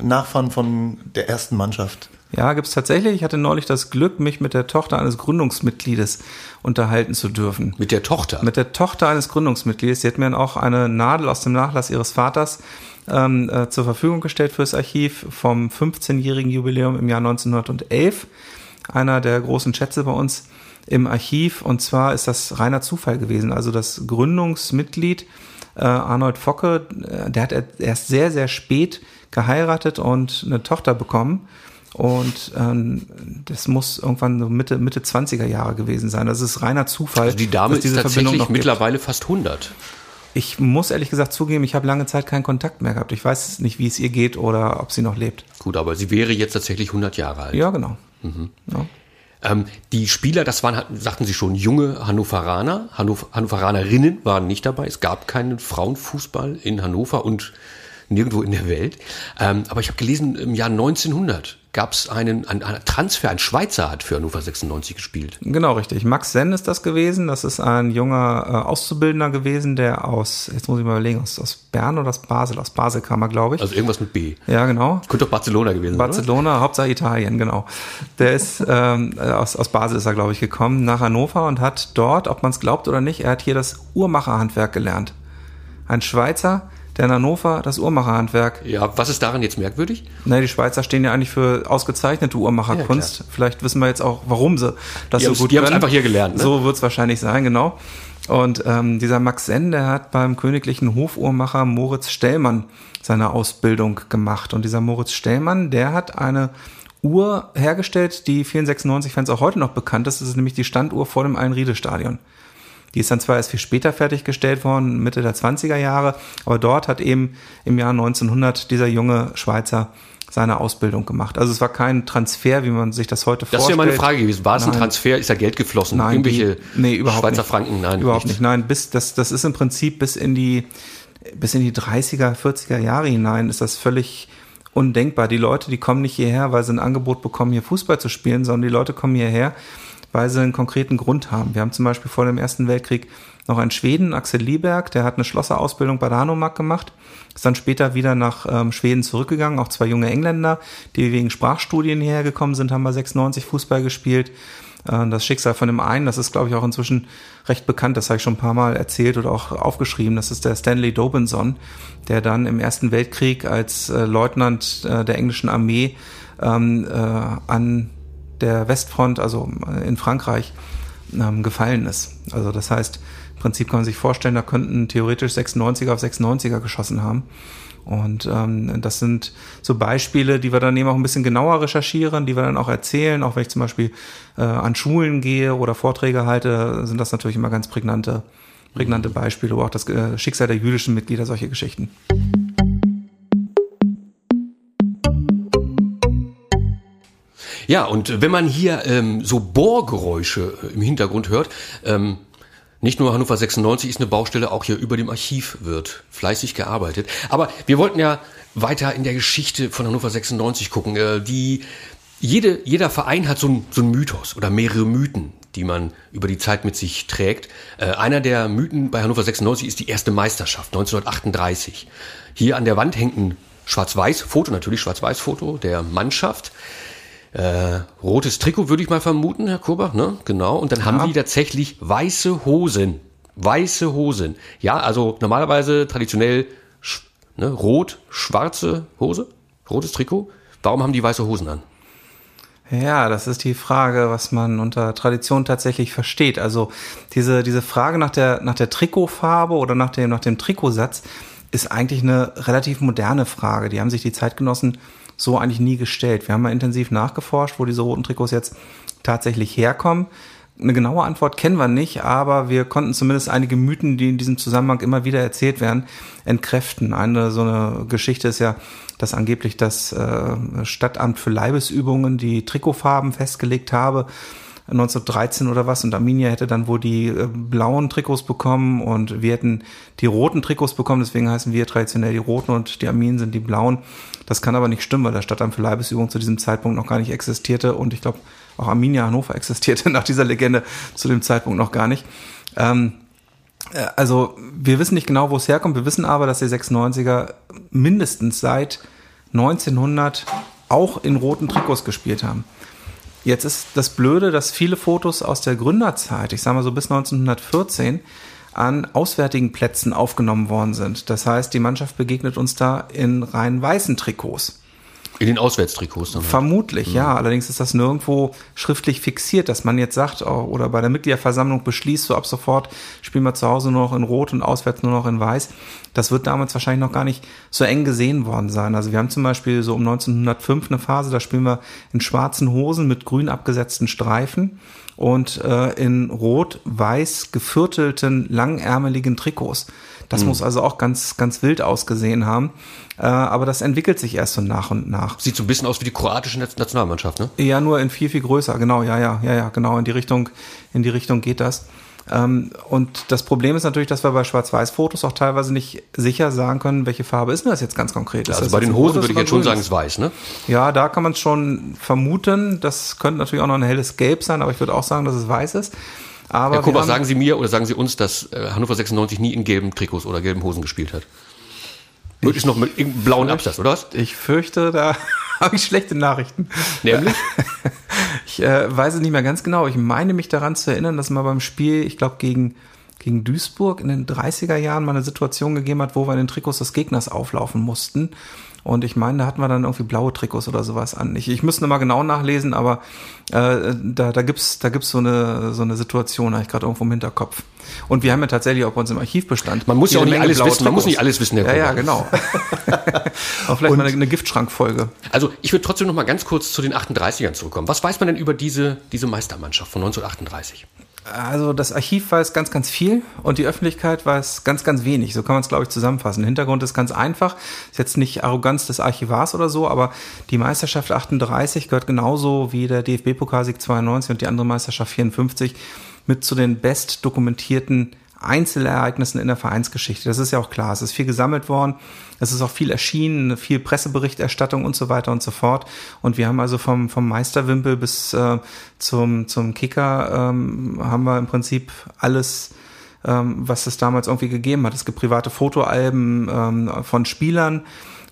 Nachfahren von der ersten Mannschaft? Ja, gibt's tatsächlich. Ich hatte neulich das Glück, mich mit der Tochter eines Gründungsmitgliedes unterhalten zu dürfen. Mit der Tochter? Mit der Tochter eines Gründungsmitgliedes. Sie hat mir dann auch eine Nadel aus dem Nachlass ihres Vaters ähm, äh, zur Verfügung gestellt fürs Archiv vom 15-jährigen Jubiläum im Jahr 1911. Einer der großen Schätze bei uns im Archiv. Und zwar ist das reiner Zufall gewesen. Also das Gründungsmitglied Äh, Arnold Focke, äh, der hat erst sehr, sehr spät geheiratet und eine Tochter bekommen. Und ähm, das muss irgendwann so Mitte, Mitte 20er Jahre gewesen sein. Das ist reiner Zufall. Also die Dame ist tatsächlich mittlerweile fast 100. Ich muss ehrlich gesagt zugeben, ich habe lange Zeit keinen Kontakt mehr gehabt. Ich weiß nicht, wie es ihr geht oder ob sie noch lebt. Gut, aber sie wäre jetzt tatsächlich 100 Jahre alt. Ja, genau. Mhm. Ja. Ähm, die Spieler, das waren, sagten Sie schon, junge Hannoveraner. Hannover, Hannoveranerinnen waren nicht dabei. Es gab keinen Frauenfußball in Hannover und nirgendwo in der Welt. Ähm, aber ich habe gelesen, im Jahr 1900 gab es einen, einen, einen, Transfer, ein Schweizer hat für Hannover 96 gespielt. Genau, richtig. Max Senn ist das gewesen. Das ist ein junger äh, Auszubildender gewesen, der aus, jetzt muss ich mal überlegen, aus, aus Bern oder aus Basel, aus Basel kam er, glaube ich. Also irgendwas mit B. Ja, genau. Könnte doch Barcelona gewesen sein. Barcelona? Hauptsache Italien, genau. Der ist, ähm, aus, aus Basel ist er, glaube ich, gekommen, nach Hannover und hat dort, ob man es glaubt oder nicht, er hat hier das Uhrmacherhandwerk gelernt. Ein Schweizer, der in Hannover das Uhrmacherhandwerk. Ja, was ist daran jetzt merkwürdig? Na, die Schweizer stehen ja eigentlich für ausgezeichnete Uhrmacherkunst. Ja, Vielleicht wissen wir jetzt auch, warum sie das die so gut Die haben es einfach hier gelernt. Ne? So wird es wahrscheinlich sein, genau. Und ähm, dieser Max Senn, der hat beim königlichen Hofuhrmacher Moritz Stellmann seine Ausbildung gemacht. Und dieser Moritz Stellmann, der hat eine Uhr hergestellt, die vielen 96-Fans auch heute noch bekannt ist. Das ist nämlich die Standuhr vor dem Einriede-Stadion. Die ist dann zwar erst viel später fertiggestellt worden, Mitte der 20er Jahre, aber dort hat eben im Jahr 1900 dieser junge Schweizer seine Ausbildung gemacht. Also es war kein Transfer, wie man sich das heute das vorstellt. Das wäre meine Frage gewesen. War es ein Transfer? Ist da Geld geflossen? Nein, Irgendwelche die, nee, überhaupt Schweizer nicht. Franken? Nein, überhaupt nicht. nicht. Nein, bis das das ist im Prinzip bis in die bis in die 30er, 40er Jahre hinein ist das völlig undenkbar. Die Leute, die kommen nicht hierher, weil sie ein Angebot bekommen, hier Fußball zu spielen, sondern die Leute kommen hierher, weil sie einen konkreten Grund haben. Wir haben zum Beispiel vor dem Ersten Weltkrieg noch einen Schweden, Axel Lieberg, der hat eine Schlosserausbildung bei der Hanomag gemacht, ist dann später wieder nach ähm, Schweden zurückgegangen. Auch zwei junge Engländer, die wegen Sprachstudien hierher gekommen sind, haben bei 96 Fußball gespielt. Äh, das Schicksal von dem einen, das ist, glaube ich, auch inzwischen recht bekannt, das habe ich schon ein paar Mal erzählt oder auch aufgeschrieben. Das ist der Stanley Dobinson, der dann im Ersten Weltkrieg als äh, Leutnant äh, der englischen Armee ähm, äh, an der Westfront, also in Frankreich, ähm, gefallen ist. Also das heißt, im Prinzip kann man sich vorstellen, da könnten theoretisch 96er auf 96er geschossen haben. Und ähm, das sind so Beispiele, die wir dann eben auch ein bisschen genauer recherchieren, die wir dann auch erzählen. Auch wenn ich zum Beispiel äh, an Schulen gehe oder Vorträge halte, sind das natürlich immer ganz prägnante, prägnante Beispiele, wo auch das äh, Schicksal der jüdischen Mitglieder, solche Geschichten. Ja, und wenn man hier ähm, so Bohrgeräusche äh, im Hintergrund hört, ähm, nicht nur Hannover 96 ist eine Baustelle, auch hier über dem Archiv wird fleißig gearbeitet. Aber wir wollten ja weiter in der Geschichte von Hannover 96 gucken. Äh, die, jede, jeder Verein hat so ein, so ein Mythos oder mehrere Mythen, die man über die Zeit mit sich trägt. Äh, einer der Mythen bei Hannover 96 ist die erste Meisterschaft 1938. Hier an der Wand hängt ein Schwarz-Weiß-Foto, natürlich Schwarz-Weiß-Foto der Mannschaft äh, rotes Trikot, würde ich mal vermuten, Herr Kurbach, ne? Genau. Und dann ja. haben die tatsächlich weiße Hosen. Weiße Hosen. Ja, also normalerweise traditionell ne, rot, schwarze Hose, rotes Trikot. Warum haben die weiße Hosen an? Ja, das ist die Frage, was man unter Tradition tatsächlich versteht. Also diese, diese Frage nach der, nach der Trikotfarbe oder nach dem, nach dem Trikotsatz ist eigentlich eine relativ moderne Frage. Die haben sich die Zeitgenossen so eigentlich nie gestellt. Wir haben mal intensiv nachgeforscht, wo diese roten Trikots jetzt tatsächlich herkommen. Eine genaue Antwort kennen wir nicht, aber wir konnten zumindest einige Mythen, die in diesem Zusammenhang immer wieder erzählt werden, entkräften. Eine so eine Geschichte ist ja, dass angeblich das äh, Stadtamt für Leibesübungen die Trikotfarben festgelegt habe 1913 oder was und Arminia hätte dann wohl die äh, blauen Trikots bekommen und wir hätten die roten Trikots bekommen, deswegen heißen wir traditionell die roten und die Arminen sind die blauen. Das kann aber nicht stimmen, weil der Stadtamt für Leibesübung zu diesem Zeitpunkt noch gar nicht existierte und ich glaube auch Arminia Hannover *laughs* existierte nach dieser Legende zu dem Zeitpunkt noch gar nicht. Ähm, äh, also wir wissen nicht genau, wo es herkommt, wir wissen aber, dass die 96er mindestens seit 1900 auch in roten Trikots gespielt haben. Jetzt ist das Blöde, dass viele Fotos aus der Gründerzeit, ich sage mal so bis 1914, an auswärtigen Plätzen aufgenommen worden sind. Das heißt, die Mannschaft begegnet uns da in rein weißen Trikots. In den Auswärtstrikots dann. Halt. Vermutlich, mhm. ja. Allerdings ist das nirgendwo schriftlich fixiert, dass man jetzt sagt oh, oder bei der Mitgliederversammlung beschließt, so ab sofort spielen wir zu Hause nur noch in Rot und auswärts nur noch in Weiß. Das wird damals wahrscheinlich noch gar nicht so eng gesehen worden sein. Also wir haben zum Beispiel so um 1905 eine Phase, da spielen wir in schwarzen Hosen mit grün abgesetzten Streifen und äh, in rot-weiß geviertelten, langärmeligen Trikots. Das mhm. muss also auch ganz, ganz wild ausgesehen haben. Äh, aber das entwickelt sich erst so nach und nach. Sieht so ein bisschen aus wie die kroatische Nationalmannschaft, ne? Ja, nur in viel, viel größer. Genau, ja, ja, ja, ja, genau. In die Richtung, in die Richtung geht das. Ähm, und das Problem ist natürlich, dass wir bei Schwarz-Weiß-Fotos auch teilweise nicht sicher sagen können, welche Farbe ist denn das jetzt ganz konkret? Ist also bei den Hosen würde ich jetzt schon sagen, es weiß, ne? Ja, da kann man es schon vermuten. Das könnte natürlich auch noch ein helles Gelb sein, aber ich würde auch sagen, dass es weiß ist. Aber Herr Kober, sagen Sie mir oder sagen Sie uns, dass äh, Hannover 96 nie in gelben Trikots oder gelben Hosen gespielt hat? Möglichst noch mit blauen Absatz, oder was? Ich fürchte, da *laughs* habe ich schlechte Nachrichten. Nämlich? *laughs* Ich äh, weiß es nicht mehr ganz genau. Ich meine mich daran zu erinnern, dass mal beim Spiel, ich glaube, gegen, gegen Duisburg in den 30er Jahren mal eine Situation gegeben hat, wo wir in den Trikots des Gegners auflaufen mussten. Und ich meine, da hatten wir dann irgendwie blaue Trikots oder sowas an. Ich, ich müsste mal genau nachlesen, aber äh, da, da gibt's da gibt's so eine, so eine Situation, habe ich gerade irgendwo im Hinterkopf. Und wir haben ja tatsächlich auch bei uns im Archivbestand. Man muss ja auch nicht alles wissen. Man muss nicht alles wissen, Herr Ja, ja, genau. *laughs* auch vielleicht Und, mal eine, eine Giftschrankfolge. Also ich würde trotzdem noch mal ganz kurz zu den 38ern zurückkommen. Was weiß man denn über diese, diese Meistermannschaft von 1938? Also das Archiv weiß ganz, ganz viel und die Öffentlichkeit weiß ganz, ganz wenig. So kann man es, glaube ich, zusammenfassen. Der Hintergrund ist ganz einfach. Ist jetzt nicht Arroganz des Archivars oder so, aber die Meisterschaft 38 gehört genauso wie der DFB-Pokalsieg 92 und die andere Meisterschaft 54 mit zu den best dokumentierten Einzelereignissen in der Vereinsgeschichte. Das ist ja auch klar. Es ist viel gesammelt worden. Es ist auch viel erschienen, viel Presseberichterstattung und so weiter und so fort. Und wir haben also vom, vom Meisterwimpel bis äh, zum, zum Kicker ähm, haben wir im Prinzip alles ähm, was es damals irgendwie gegeben hat. Es gibt private Fotoalben ähm, von Spielern.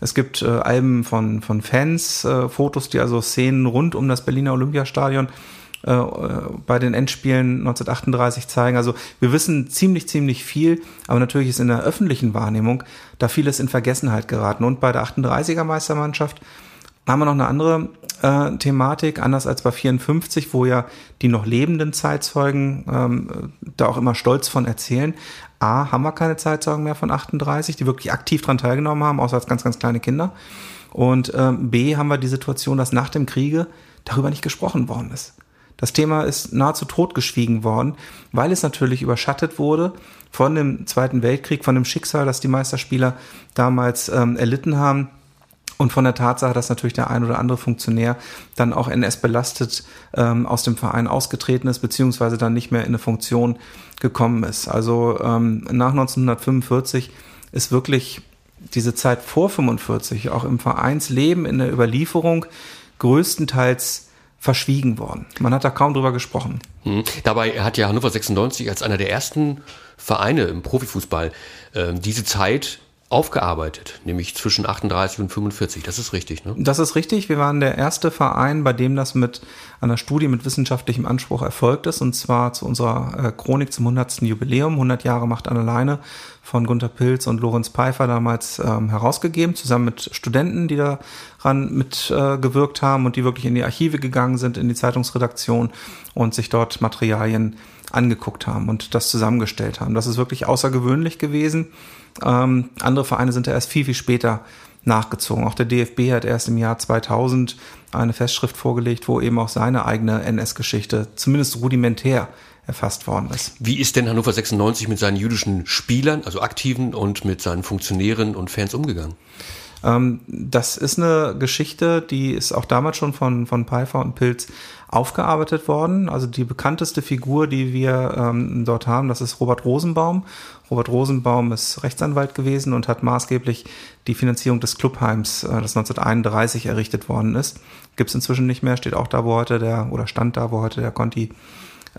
Es gibt äh, Alben von, von Fans, äh, Fotos, die also Szenen rund um das Berliner Olympiastadion äh, bei den Endspielen 1938 zeigen. Also wir wissen ziemlich, ziemlich viel, aber natürlich ist in der öffentlichen Wahrnehmung da vieles in Vergessenheit geraten. Und bei der 38er Meistermannschaft haben wir noch eine andere äh, Thematik, anders als bei 54, wo ja die noch lebenden Zeitzeugen ähm, da auch immer stolz von erzählen. A, haben wir keine Zeitzeugen mehr von 38, die wirklich aktiv daran teilgenommen haben, außer als ganz, ganz kleine Kinder. Und ähm, B, haben wir die Situation, dass nach dem Kriege darüber nicht gesprochen worden ist. Das Thema ist nahezu totgeschwiegen worden, weil es natürlich überschattet wurde von dem Zweiten Weltkrieg, von dem Schicksal, das die Meisterspieler damals ähm, erlitten haben und von der Tatsache, dass natürlich der ein oder andere Funktionär dann auch NS belastet ähm, aus dem Verein ausgetreten ist, beziehungsweise dann nicht mehr in eine Funktion gekommen ist. Also ähm, nach 1945 ist wirklich diese Zeit vor 45 auch im Vereinsleben in der Überlieferung größtenteils verschwiegen worden. Man hat da kaum drüber gesprochen. Hm. Dabei hat ja Hannover 96 als einer der ersten Vereine im Profifußball äh, diese Zeit aufgearbeitet, nämlich zwischen 38 und 45. Das ist richtig, ne? Das ist richtig. Wir waren der erste Verein, bei dem das mit einer Studie mit wissenschaftlichem Anspruch erfolgt ist, und zwar zu unserer äh, Chronik zum 100. Jubiläum. 100 Jahre macht an alleine von Gunter Pilz und Lorenz Pfeiffer damals ähm, herausgegeben, zusammen mit Studenten, die daran mitgewirkt äh, haben und die wirklich in die Archive gegangen sind, in die Zeitungsredaktion und sich dort Materialien angeguckt haben und das zusammengestellt haben. Das ist wirklich außergewöhnlich gewesen. Ähm, andere Vereine sind da erst viel, viel später nachgezogen. Auch der DFB hat erst im Jahr 2000 eine Festschrift vorgelegt, wo eben auch seine eigene NS-Geschichte zumindest rudimentär erfasst worden ist. Wie ist denn Hannover 96 mit seinen jüdischen Spielern, also Aktiven und mit seinen Funktionären und Fans umgegangen? Ähm, das ist eine Geschichte, die ist auch damals schon von, von Pfeiffer und Pilz aufgearbeitet worden. Also die bekannteste Figur, die wir ähm, dort haben, das ist Robert Rosenbaum. Robert Rosenbaum ist Rechtsanwalt gewesen und hat maßgeblich die Finanzierung des Clubheims, äh, das 1931 errichtet worden ist. Gibt es inzwischen nicht mehr, steht auch da, wo heute der, oder stand da, wo heute der Conti,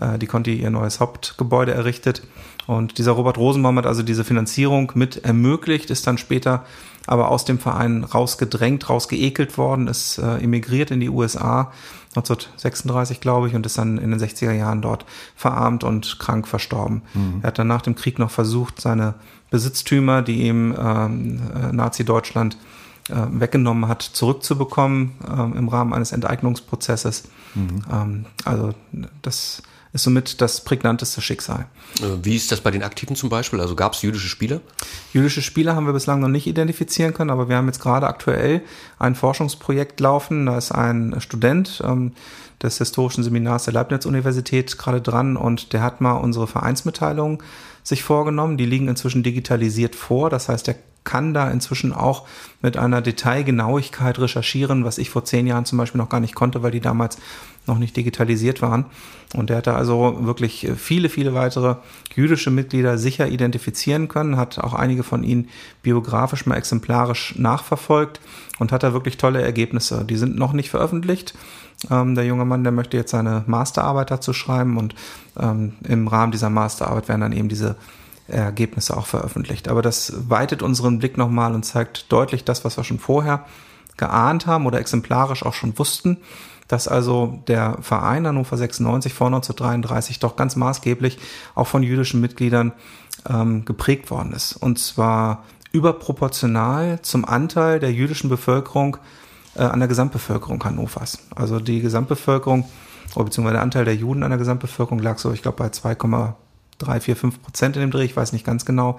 äh, die Conti ihr neues Hauptgebäude errichtet. Und dieser Robert Rosenbaum hat also diese Finanzierung mit ermöglicht, ist dann später aber aus dem Verein rausgedrängt, rausgeekelt worden, ist äh, emigriert in die USA 1936, glaube ich, und ist dann in den 60er Jahren dort verarmt und krank verstorben. Mhm. Er hat dann nach dem Krieg noch versucht, seine Besitztümer, die ihm ähm, äh, Nazi-Deutschland äh, weggenommen hat, zurückzubekommen äh, im Rahmen eines Enteignungsprozesses. Mhm. Ähm, also das ist somit das prägnanteste Schicksal. Äh, wie ist das bei den Aktiven zum Beispiel? Also gab es jüdische Spieler? Jüdische Spieler haben wir bislang noch nicht identifizieren können, aber wir haben jetzt gerade aktuell ein Forschungsprojekt laufen. Da ist ein Student ähm, des Historischen Seminars der Leibniz-Universität gerade dran und der hat mal unsere Vereinsmitteilungen sich vorgenommen. Die liegen inzwischen digitalisiert vor. Das heißt, der kann da inzwischen auch mit einer Detailgenauigkeit recherchieren, was ich vor zehn Jahren zum Beispiel noch gar nicht konnte, weil die damals noch nicht digitalisiert waren. Und der hat da also wirklich viele, viele weitere jüdische Mitglieder sicher identifizieren können, hat auch einige von ihnen biografisch mal exemplarisch nachverfolgt und hat da wirklich tolle Ergebnisse. Die sind noch nicht veröffentlicht. Ähm, der junge Mann, der möchte jetzt seine Masterarbeit dazu schreiben und ähm, im Rahmen dieser Masterarbeit werden dann eben diese Ergebnisse auch veröffentlicht. Aber das weitet unseren Blick nochmal und zeigt deutlich das, was wir schon vorher geahnt haben oder exemplarisch auch schon wussten, dass also der Verein Hannover 96 vor 1933 doch ganz maßgeblich auch von jüdischen Mitgliedern ähm, geprägt worden ist. Und zwar überproportional zum Anteil der jüdischen Bevölkerung äh, an der Gesamtbevölkerung Hannovers. Also die Gesamtbevölkerung, oder beziehungsweise der Anteil der Juden an der Gesamtbevölkerung lag so, ich glaube, bei 2, drei, vier, fünf Prozent in dem Dreh, ich weiß nicht ganz genau.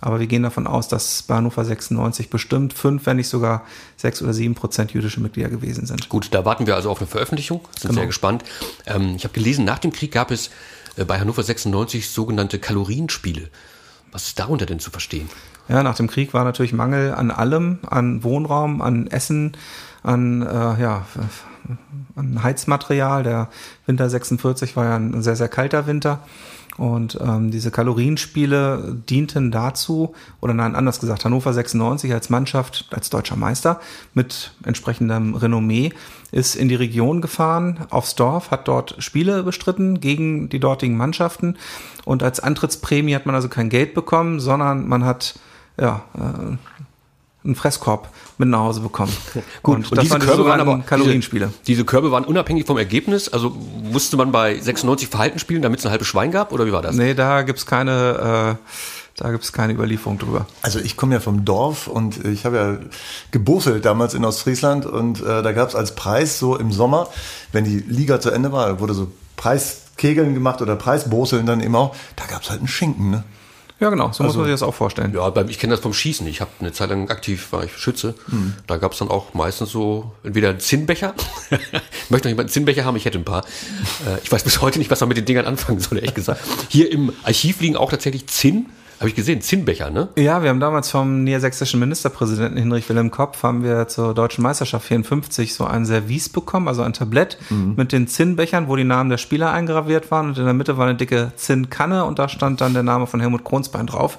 Aber wir gehen davon aus, dass bei Hannover 96 bestimmt fünf, wenn nicht sogar sechs oder sieben Prozent jüdische Mitglieder gewesen sind. Gut, da warten wir also auf eine Veröffentlichung, sind genau. sehr gespannt. Ähm, ich habe gelesen, nach dem Krieg gab es äh, bei Hannover 96 sogenannte Kalorienspiele. Was ist darunter denn zu verstehen? Ja, nach dem Krieg war natürlich Mangel an allem, an Wohnraum, an Essen, an, äh, ja, an Heizmaterial. Der Winter 46 war ja ein sehr, sehr kalter Winter. Und ähm, diese Kalorienspiele dienten dazu, oder nein, anders gesagt, Hannover 96 als Mannschaft, als deutscher Meister mit entsprechendem Renommee ist in die Region gefahren, aufs Dorf, hat dort Spiele bestritten gegen die dortigen Mannschaften. Und als Antrittsprämie hat man also kein Geld bekommen, sondern man hat ja, äh, einen Fresskorb mit nach Hause bekommen. *laughs* Gut, und, und diese Körbe waren aber Kalorienspiele. Diese, diese, Körbe waren unabhängig vom Ergebnis. Also musste man bei 96 Verhalten spielen, damit es ein halbes Schwein gab, oder wie war das? Nee, da gibt's keine. Äh, da gibt's keine Überlieferung drüber. Also ich komme ja vom Dorf und ich habe ja gebuffelt damals in Ostfriesland und äh, da gab's als Preis so im Sommer, wenn die Liga zu Ende war, wurde so Preiskegeln gemacht oder Preisboseln dann eben auch, da gab's halt einen Schinken, ne? Ja, genau, so also, muss man sich das auch vorstellen. Ja, ich kenne das vom Schießen. Ich habe eine Zeit lang aktiv, war ich Schütze. Mhm. Da gab es dann auch meistens so entweder einen Zinnbecher. *laughs* ich möchte noch jemand einen Zinnbecher haben, ich hätte ein paar. Äh, ich weiß bis heute nicht, was man mit den Dingern anfangen soll, ehrlich gesagt. Hier im Archiv liegen auch tatsächlich Zinn. Habe ich gesehen, Zinnbecher, ne? Ja, wir haben damals vom niedersächsischen Ministerpräsidenten Hinrich Wilhelm Kopf haben wir zur deutschen Meisterschaft 54 so ein Service bekommen, also ein Tablett mhm. mit den Zinnbechern, wo die Namen der Spieler eingraviert waren und in der Mitte war eine dicke Zinnkanne und da stand dann der Name von Helmut Kronsbein drauf.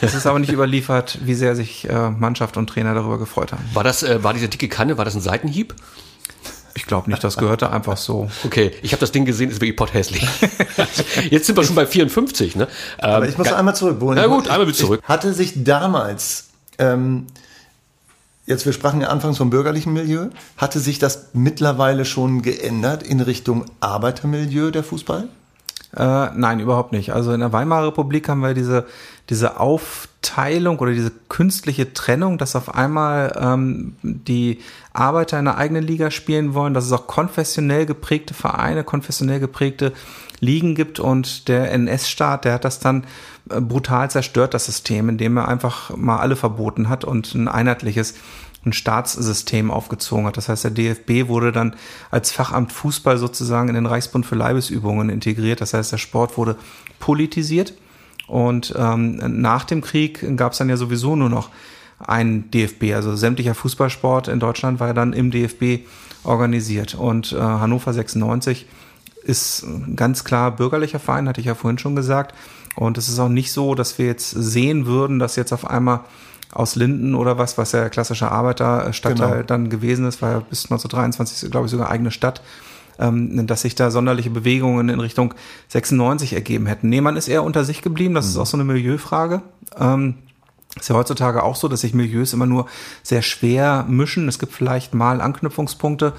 Es ist aber nicht *laughs* überliefert, wie sehr sich äh, Mannschaft und Trainer darüber gefreut haben. War das, äh, war diese dicke Kanne, war das ein Seitenhieb? Ich glaube nicht, das gehörte einfach so. Okay, ich habe das Ding gesehen, ist wirklich potthässlich. *laughs* Jetzt sind wir schon bei 54, ne? Aber ich muss ähm, einmal zurück. Na gut, einmal bitte zurück. Hatte sich damals, ähm, jetzt wir sprachen ja anfangs vom bürgerlichen Milieu, hatte sich das mittlerweile schon geändert in Richtung Arbeitermilieu der Fußball? Äh, nein, überhaupt nicht. Also in der Weimarer Republik haben wir diese, diese Aufteilung oder diese künstliche Trennung, dass auf einmal ähm, die Arbeiter in der eigenen Liga spielen wollen, dass es auch konfessionell geprägte Vereine, konfessionell geprägte Ligen gibt und der NS-Staat, der hat das dann äh, brutal zerstört, das System, indem er einfach mal alle verboten hat und ein einheitliches ein Staatssystem aufgezogen hat. Das heißt, der DFB wurde dann als Fachamt Fußball sozusagen in den Reichsbund für Leibesübungen integriert. Das heißt, der Sport wurde politisiert. Und ähm, nach dem Krieg gab es dann ja sowieso nur noch ein DFB, also sämtlicher Fußballsport in Deutschland war ja dann im DFB organisiert. Und äh, Hannover 96 ist ganz klar bürgerlicher Verein, hatte ich ja vorhin schon gesagt. Und es ist auch nicht so, dass wir jetzt sehen würden, dass jetzt auf einmal aus Linden oder was, was ja klassischer Arbeiterstadtteil genau. dann gewesen ist, war ja bis 1923, glaube ich, sogar eigene Stadt, ähm, dass sich da sonderliche Bewegungen in Richtung 96 ergeben hätten. Nee, man ist eher unter sich geblieben, das mhm. ist auch so eine Milieufrage. Ähm, ist ja heutzutage auch so, dass sich Milieus immer nur sehr schwer mischen. Es gibt vielleicht mal Anknüpfungspunkte,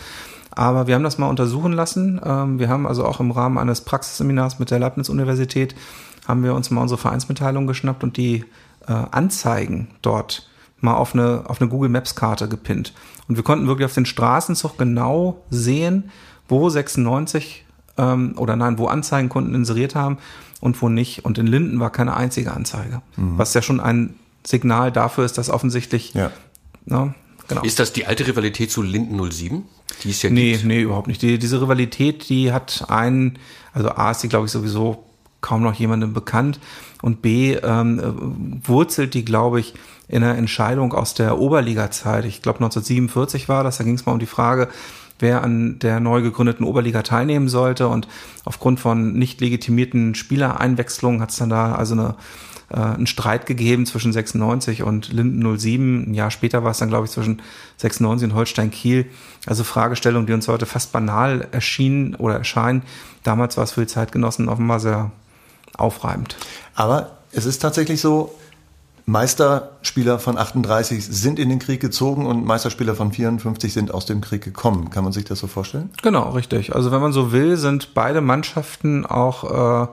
aber wir haben das mal untersuchen lassen. Ähm, wir haben also auch im Rahmen eines Praxisseminars mit der Leibniz-Universität haben wir uns mal unsere Vereinsmitteilung geschnappt und die äh, Anzeigen dort mal auf eine, auf eine Google Maps Karte gepinnt. Und wir konnten wirklich auf den Straßenzug genau sehen, wo 96 ähm, oder nein, wo Anzeigenkunden inseriert haben und wo nicht. Und in Linden war keine einzige Anzeige. Mhm. Was ja schon ein Signal dafür ist, dass offensichtlich ja. Ne, genau. Ist das die alte Rivalität zu Linden 07? Die es ja nee, gibt? nee, überhaupt nicht. Die, diese Rivalität, die hat einen, also A ist die, glaube ich, sowieso kaum noch jemandem bekannt und B ähm, wurzelt die, glaube ich, in einer Entscheidung aus der Oberliga-Zeit. Ich glaube 1947 war das, da ging es mal um die Frage, wer an der neu gegründeten Oberliga teilnehmen sollte und aufgrund von nicht legitimierten Spielereinwechslungen hat es dann da also eine äh, einen Streit gegeben zwischen 96 und Linden 07. Ein Jahr später war es dann, glaube ich, zwischen 96 und Holstein Kiel. Also Fragestellungen, die uns heute fast banal erschienen oder erscheinen. Damals war es für die Zeitgenossen offenbar sehr aufreibend. Aber es ist tatsächlich so, Meisterspieler von 38 sind in den Krieg gezogen und Meisterspieler von 54 sind aus dem Krieg gekommen. Kann man sich das so vorstellen? Genau, richtig. Also wenn man so will, sind beide Mannschaften auch äh,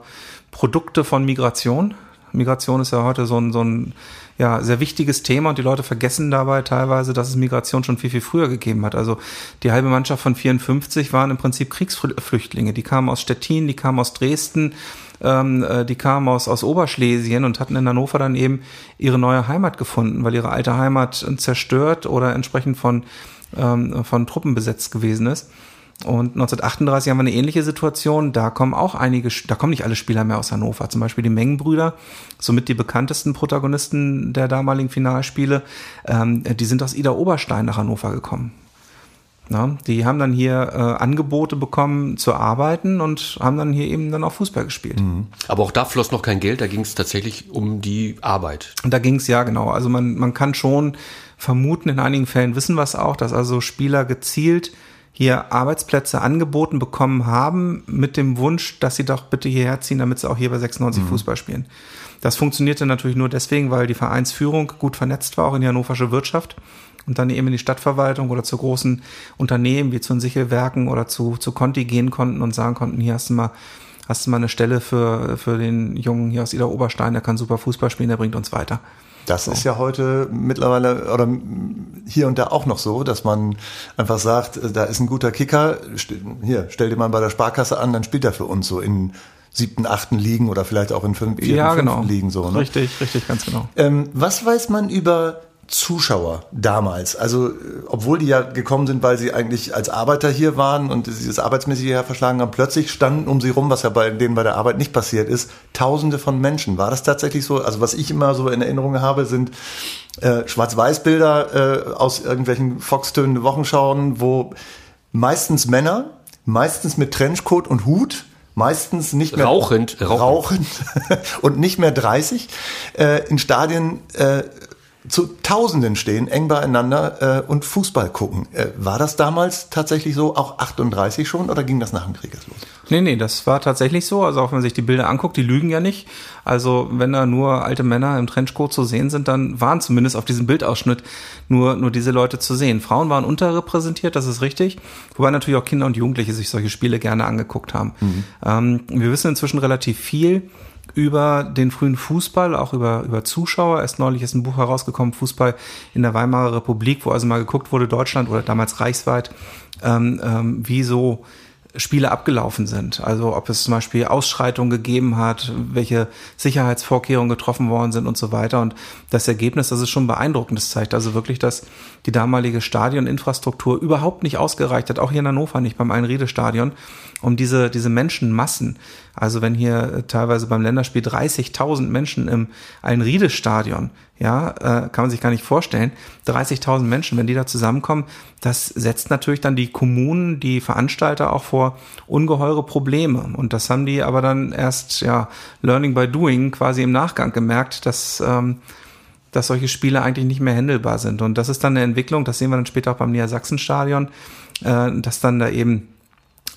Produkte von Migration. Migration ist ja heute so ein, so ein ja, sehr wichtiges Thema und die Leute vergessen dabei teilweise, dass es Migration schon viel, viel früher gegeben hat. Also die halbe Mannschaft von 54 waren im Prinzip Kriegsflüchtlinge. Die kamen aus Stettin, die kamen aus Dresden, ähm, äh, die kamen aus, aus Oberschlesien und hatten in Hannover dann eben ihre neue Heimat gefunden, weil ihre alte Heimat zerstört oder entsprechend von, ähm, von Truppen besetzt gewesen ist. Und 1938 haben wir eine ähnliche Situation. Da kommen auch einige, da kommen nicht alle Spieler mehr aus Hannover. Zum Beispiel die Mengenbrüder, somit die bekanntesten Protagonisten der damaligen Finalspiele, ähm, die sind aus Ida Oberstein nach Hannover gekommen. Ja, die haben dann hier äh, Angebote bekommen zu arbeiten und haben dann hier eben dann auch Fußball gespielt. Mhm. Aber auch da floss noch kein Geld, da ging es tatsächlich um die Arbeit. Und da ging es ja genau. Also man, man kann schon vermuten, in einigen Fällen wissen wir es auch, dass also Spieler gezielt hier Arbeitsplätze angeboten bekommen haben mit dem Wunsch, dass sie doch bitte hierher ziehen, damit sie auch hier bei 96 mhm. Fußball spielen. Das funktionierte natürlich nur deswegen, weil die Vereinsführung gut vernetzt war, auch in die hannoversche Wirtschaft und dann eben in die Stadtverwaltung oder zu großen Unternehmen wie zu den Sichelwerken oder zu, zu Conti gehen konnten und sagen konnten, hier hast du mal, hast du mal eine Stelle für, für den Jungen hier aus Ida Oberstein, der kann super Fußball spielen, der bringt uns weiter. Das so. ist ja heute mittlerweile oder hier und da auch noch so, dass man einfach sagt, da ist ein guter Kicker, hier, stell dir mal bei der Sparkasse an, dann spielt er für uns so in siebten, achten Ligen oder vielleicht auch in fünf, ja, genau. Ligen so. Ne? Richtig, richtig, ganz genau. Ähm, was weiß man über Zuschauer damals. Also, äh, obwohl die ja gekommen sind, weil sie eigentlich als Arbeiter hier waren und dieses arbeitsmäßige her verschlagen haben, plötzlich standen um sie rum, was ja bei denen bei der Arbeit nicht passiert ist, Tausende von Menschen. War das tatsächlich so? Also, was ich immer so in Erinnerung habe, sind äh, Schwarz-Weiß-Bilder äh, aus irgendwelchen foxtönenden Wochenschauen, wo meistens Männer, meistens mit Trenchcoat und Hut, meistens nicht mehr rauchend, rauchend, rauchend *laughs* und nicht mehr 30 äh, in Stadien äh, zu Tausenden stehen, eng beieinander äh, und Fußball gucken. Äh, war das damals tatsächlich so, auch 38 schon, oder ging das nach dem Krieg erst los? Nee, nee, das war tatsächlich so. Also auch wenn man sich die Bilder anguckt, die lügen ja nicht. Also wenn da nur alte Männer im Trenchcoat zu sehen sind, dann waren zumindest auf diesem Bildausschnitt nur, nur diese Leute zu sehen. Frauen waren unterrepräsentiert, das ist richtig. Wobei natürlich auch Kinder und Jugendliche sich solche Spiele gerne angeguckt haben. Mhm. Ähm, wir wissen inzwischen relativ viel über den frühen Fußball, auch über, über Zuschauer. Erst neulich ist ein Buch herausgekommen, Fußball in der Weimarer Republik, wo also mal geguckt wurde, Deutschland oder damals reichsweit, ähm, ähm, wie so Spiele abgelaufen sind. Also ob es zum Beispiel Ausschreitungen gegeben hat, welche Sicherheitsvorkehrungen getroffen worden sind und so weiter. Und das Ergebnis, das ist schon beeindruckend. Das zeigt also wirklich, dass die damalige Stadioninfrastruktur überhaupt nicht ausgereicht hat, auch hier in Hannover nicht beim Einriede-Stadion, um diese, diese Menschenmassen, also wenn hier teilweise beim Länderspiel 30.000 Menschen im Einriede-Stadion ja, äh, kann man sich gar nicht vorstellen. 30.000 Menschen, wenn die da zusammenkommen, das setzt natürlich dann die Kommunen, die Veranstalter auch vor ungeheure Probleme. Und das haben die aber dann erst, ja, Learning by Doing quasi im Nachgang gemerkt, dass, ähm, dass solche Spiele eigentlich nicht mehr händelbar sind. Und das ist dann eine Entwicklung, das sehen wir dann später auch beim Niedersachsen-Stadion, äh, dass dann da eben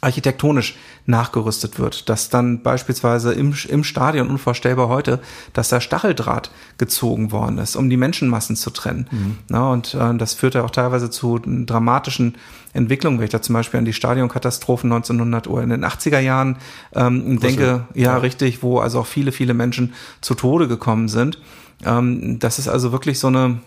architektonisch nachgerüstet wird, dass dann beispielsweise im, im Stadion unvorstellbar heute, dass da Stacheldraht gezogen worden ist, um die Menschenmassen zu trennen. Mhm. Na, und äh, das führt ja auch teilweise zu dramatischen Entwicklungen, wenn ich da zum Beispiel an die Stadionkatastrophen 1900 oder in den 80er Jahren ähm, denke, ja, ja, richtig, wo also auch viele, viele Menschen zu Tode gekommen sind. Ähm, das ist also wirklich so eine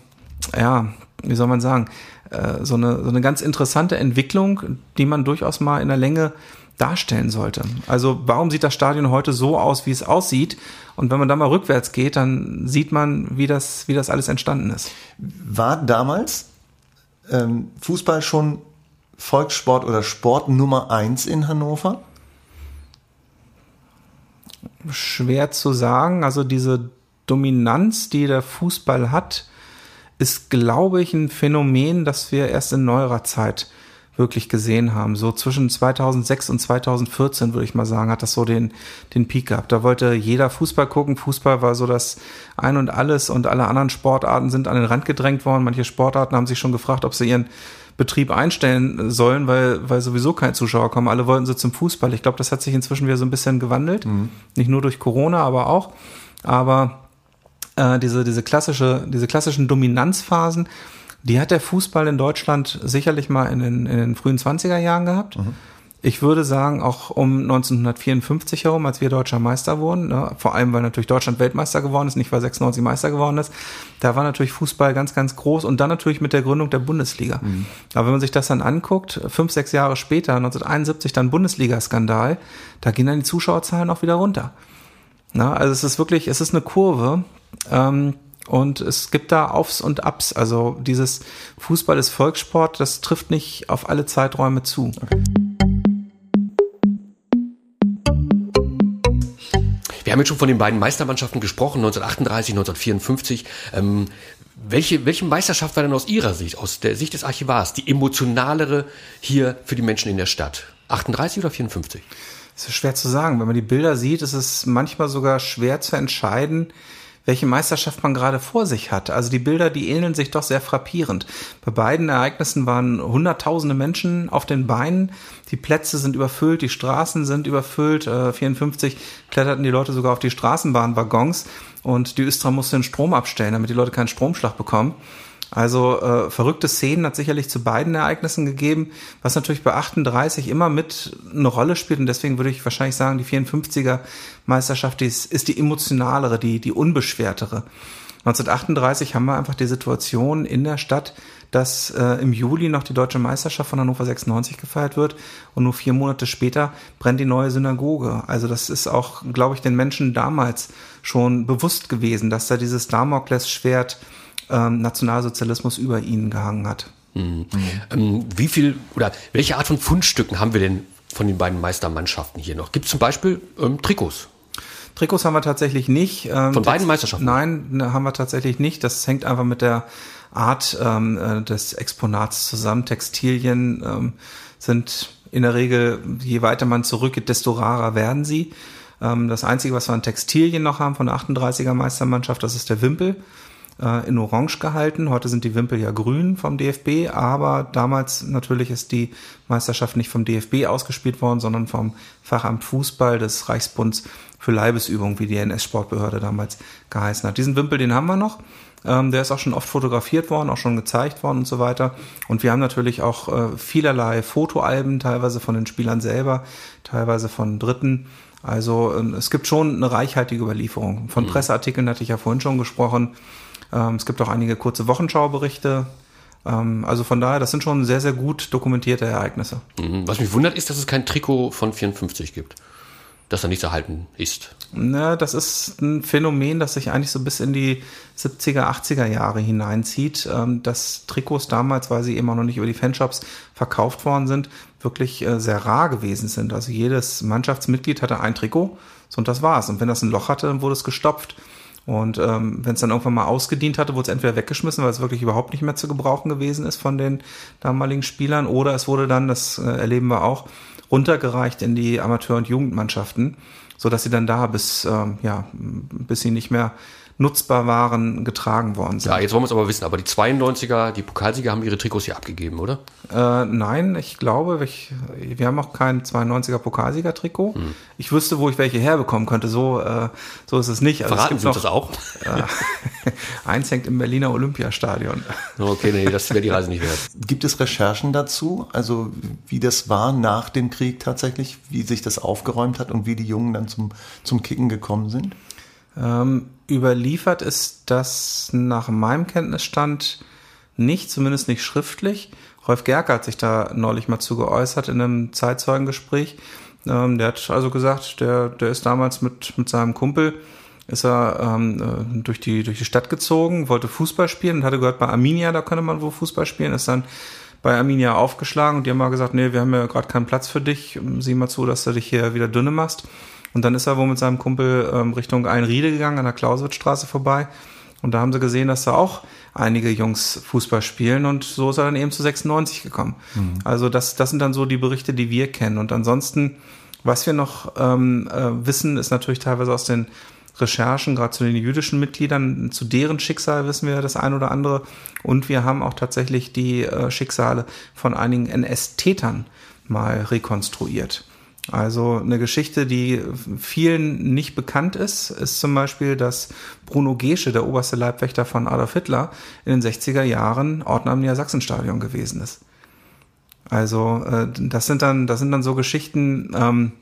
ja, wie soll man sagen, äh, so, eine, so eine ganz interessante Entwicklung, die man durchaus mal in der Länge darstellen sollte. Also warum sieht das Stadion heute so aus, wie es aussieht? Und wenn man da mal rückwärts geht, dann sieht man, wie das, wie das alles entstanden ist. War damals ähm, Fußball schon Volkssport oder Sport Nummer eins in Hannover? Schwer zu sagen. Also diese Dominanz, die der Fußball hat, ist, glaube ich, ein Phänomen, das wir erst in neuerer Zeit wirklich gesehen haben. So zwischen 2006 und 2014, würde ich mal sagen, hat das so den, den Peak gehabt. Da wollte jeder Fußball gucken. Fußball war so das Ein und Alles und alle anderen Sportarten sind an den Rand gedrängt worden. Manche Sportarten haben sich schon gefragt, ob sie ihren Betrieb einstellen sollen, weil, weil sowieso keine Zuschauer kommen. Alle wollten sie zum Fußball. Ich glaube, das hat sich inzwischen wieder so ein bisschen gewandelt. Mhm. Nicht nur durch Corona, aber auch. Aber äh, diese, diese klassische, diese klassischen Dominanzphasen, die hat der Fußball in Deutschland sicherlich mal in den, in den frühen 20er Jahren gehabt. Mhm. Ich würde sagen, auch um 1954 herum, als wir deutscher Meister wurden, ne, vor allem weil natürlich Deutschland Weltmeister geworden ist, nicht weil 96 Meister geworden ist, da war natürlich Fußball ganz, ganz groß und dann natürlich mit der Gründung der Bundesliga. Mhm. Aber wenn man sich das dann anguckt, fünf, sechs Jahre später, 1971 dann Bundesliga-Skandal, da gehen dann die Zuschauerzahlen auch wieder runter. Na, also es ist wirklich, es ist eine Kurve, ähm, und es gibt da Aufs und Abs. Also dieses Fußball ist Volkssport, das trifft nicht auf alle Zeiträume zu. Okay. Wir haben jetzt schon von den beiden Meistermannschaften gesprochen, 1938, 1954. Ähm, welche, welche Meisterschaft war denn aus Ihrer Sicht, aus der Sicht des Archivars, die emotionalere hier für die Menschen in der Stadt? 38 oder 54? Das ist schwer zu sagen. Wenn man die Bilder sieht, ist es manchmal sogar schwer zu entscheiden, welche Meisterschaft man gerade vor sich hat. Also die Bilder, die ähneln sich doch sehr frappierend. Bei beiden Ereignissen waren hunderttausende Menschen auf den Beinen. Die Plätze sind überfüllt, die Straßen sind überfüllt. Äh, 54 kletterten die Leute sogar auf die Straßenbahnwaggons und die Östra musste den Strom abstellen, damit die Leute keinen Stromschlag bekommen. Also äh, verrückte Szenen hat sicherlich zu beiden Ereignissen gegeben, was natürlich bei 38 immer mit eine Rolle spielt und deswegen würde ich wahrscheinlich sagen, die 54er Meisterschaft ist, ist die emotionalere, die, die unbeschwertere. 1938 haben wir einfach die Situation in der Stadt, dass äh, im Juli noch die deutsche Meisterschaft von Hannover 96 gefeiert wird und nur vier Monate später brennt die neue Synagoge. Also das ist auch, glaube ich, den Menschen damals schon bewusst gewesen, dass da dieses Damoklesschwert ähm, Nationalsozialismus über ihnen gehangen hat. Mhm. Ähm, wie viel oder welche Art von Fundstücken haben wir denn von den beiden Meistermannschaften hier noch? Gibt es zum Beispiel ähm, Trikots? Trikots haben wir tatsächlich nicht. Ähm, von beiden Meisterschaften? Nein, ne, haben wir tatsächlich nicht. Das hängt einfach mit der Art ähm, äh, des Exponats zusammen. Textilien ähm, sind in der Regel, je weiter man zurückgeht, desto rarer werden sie. Ähm, das Einzige, was wir an Textilien noch haben von der 38er Meistermannschaft, das ist der Wimpel äh, in Orange gehalten. Heute sind die Wimpel ja grün vom DFB, aber damals natürlich ist die Meisterschaft nicht vom DFB ausgespielt worden, sondern vom Fachamt Fußball des Reichsbunds für Leibesübung, wie die NS-Sportbehörde damals geheißen hat. Diesen Wimpel, den haben wir noch. Ähm, der ist auch schon oft fotografiert worden, auch schon gezeigt worden und so weiter. Und wir haben natürlich auch äh, vielerlei Fotoalben, teilweise von den Spielern selber, teilweise von Dritten. Also äh, es gibt schon eine reichhaltige Überlieferung. Von mhm. Presseartikeln hatte ich ja vorhin schon gesprochen. Ähm, es gibt auch einige kurze Wochenschauberichte. Ähm, also von daher, das sind schon sehr, sehr gut dokumentierte Ereignisse. Mhm. Was mich wundert, ist, dass es kein Trikot von 54 gibt dass er nicht erhalten ist. Na, das ist ein Phänomen, das sich eigentlich so bis in die 70er, 80er Jahre hineinzieht, ähm, dass Trikots damals, weil sie immer noch nicht über die Fanshops verkauft worden sind, wirklich äh, sehr rar gewesen sind. Also jedes Mannschaftsmitglied hatte ein Trikot und das war's. Und wenn das ein Loch hatte, dann wurde es gestopft. Und ähm, wenn es dann irgendwann mal ausgedient hatte, wurde es entweder weggeschmissen, weil es wirklich überhaupt nicht mehr zu gebrauchen gewesen ist von den damaligen Spielern, oder es wurde dann, das äh, erleben wir auch, runtergereicht in die Amateur- und Jugendmannschaften, so dass sie dann da bis ähm, ja bis sie nicht mehr nutzbar waren, getragen worden sind. Ja, jetzt wollen wir es aber wissen, aber die 92er, die Pokalsieger haben ihre Trikots hier abgegeben, oder? Äh, nein, ich glaube, ich, wir haben auch kein 92er Pokalsieger-Trikot. Hm. Ich wüsste, wo ich welche herbekommen könnte. So, äh, so ist es nicht. Also Verraten Sie uns das auch? Äh, *laughs* eins hängt im Berliner Olympiastadion. Okay, nee, das wäre die Reise nicht wert. Gibt es Recherchen dazu? Also wie das war nach dem Krieg tatsächlich, wie sich das aufgeräumt hat und wie die Jungen dann zum, zum Kicken gekommen sind? Ähm, überliefert ist das nach meinem Kenntnisstand nicht, zumindest nicht schriftlich. Rolf Gerke hat sich da neulich mal zu geäußert in einem Zeitzeugengespräch. Ähm, der hat also gesagt, der, der ist damals mit, mit seinem Kumpel ist er ähm, äh, durch, die, durch die Stadt gezogen, wollte Fußball spielen und hatte gehört, bei Arminia, da könnte man wohl Fußball spielen, ist dann bei Arminia aufgeschlagen und die haben mal gesagt, nee, wir haben ja gerade keinen Platz für dich, sieh mal zu, dass du dich hier wieder dünne machst. Und dann ist er wohl mit seinem Kumpel ähm, Richtung Einriede gegangen, an der Clausewitz vorbei. Und da haben sie gesehen, dass da auch einige Jungs Fußball spielen und so ist er dann eben zu 96 gekommen. Mhm. Also das, das sind dann so die Berichte, die wir kennen. Und ansonsten, was wir noch ähm, äh, wissen, ist natürlich teilweise aus den Recherchen, gerade zu den jüdischen Mitgliedern, zu deren Schicksal wissen wir das ein oder andere. Und wir haben auch tatsächlich die äh, Schicksale von einigen NS-Tätern mal rekonstruiert. Also eine Geschichte, die vielen nicht bekannt ist, ist zum Beispiel, dass Bruno Gesche, der oberste Leibwächter von Adolf Hitler, in den 60er Jahren Ordner im Niedersachsenstadion gewesen ist. Also äh, das sind dann, das sind dann so Geschichten, ähm,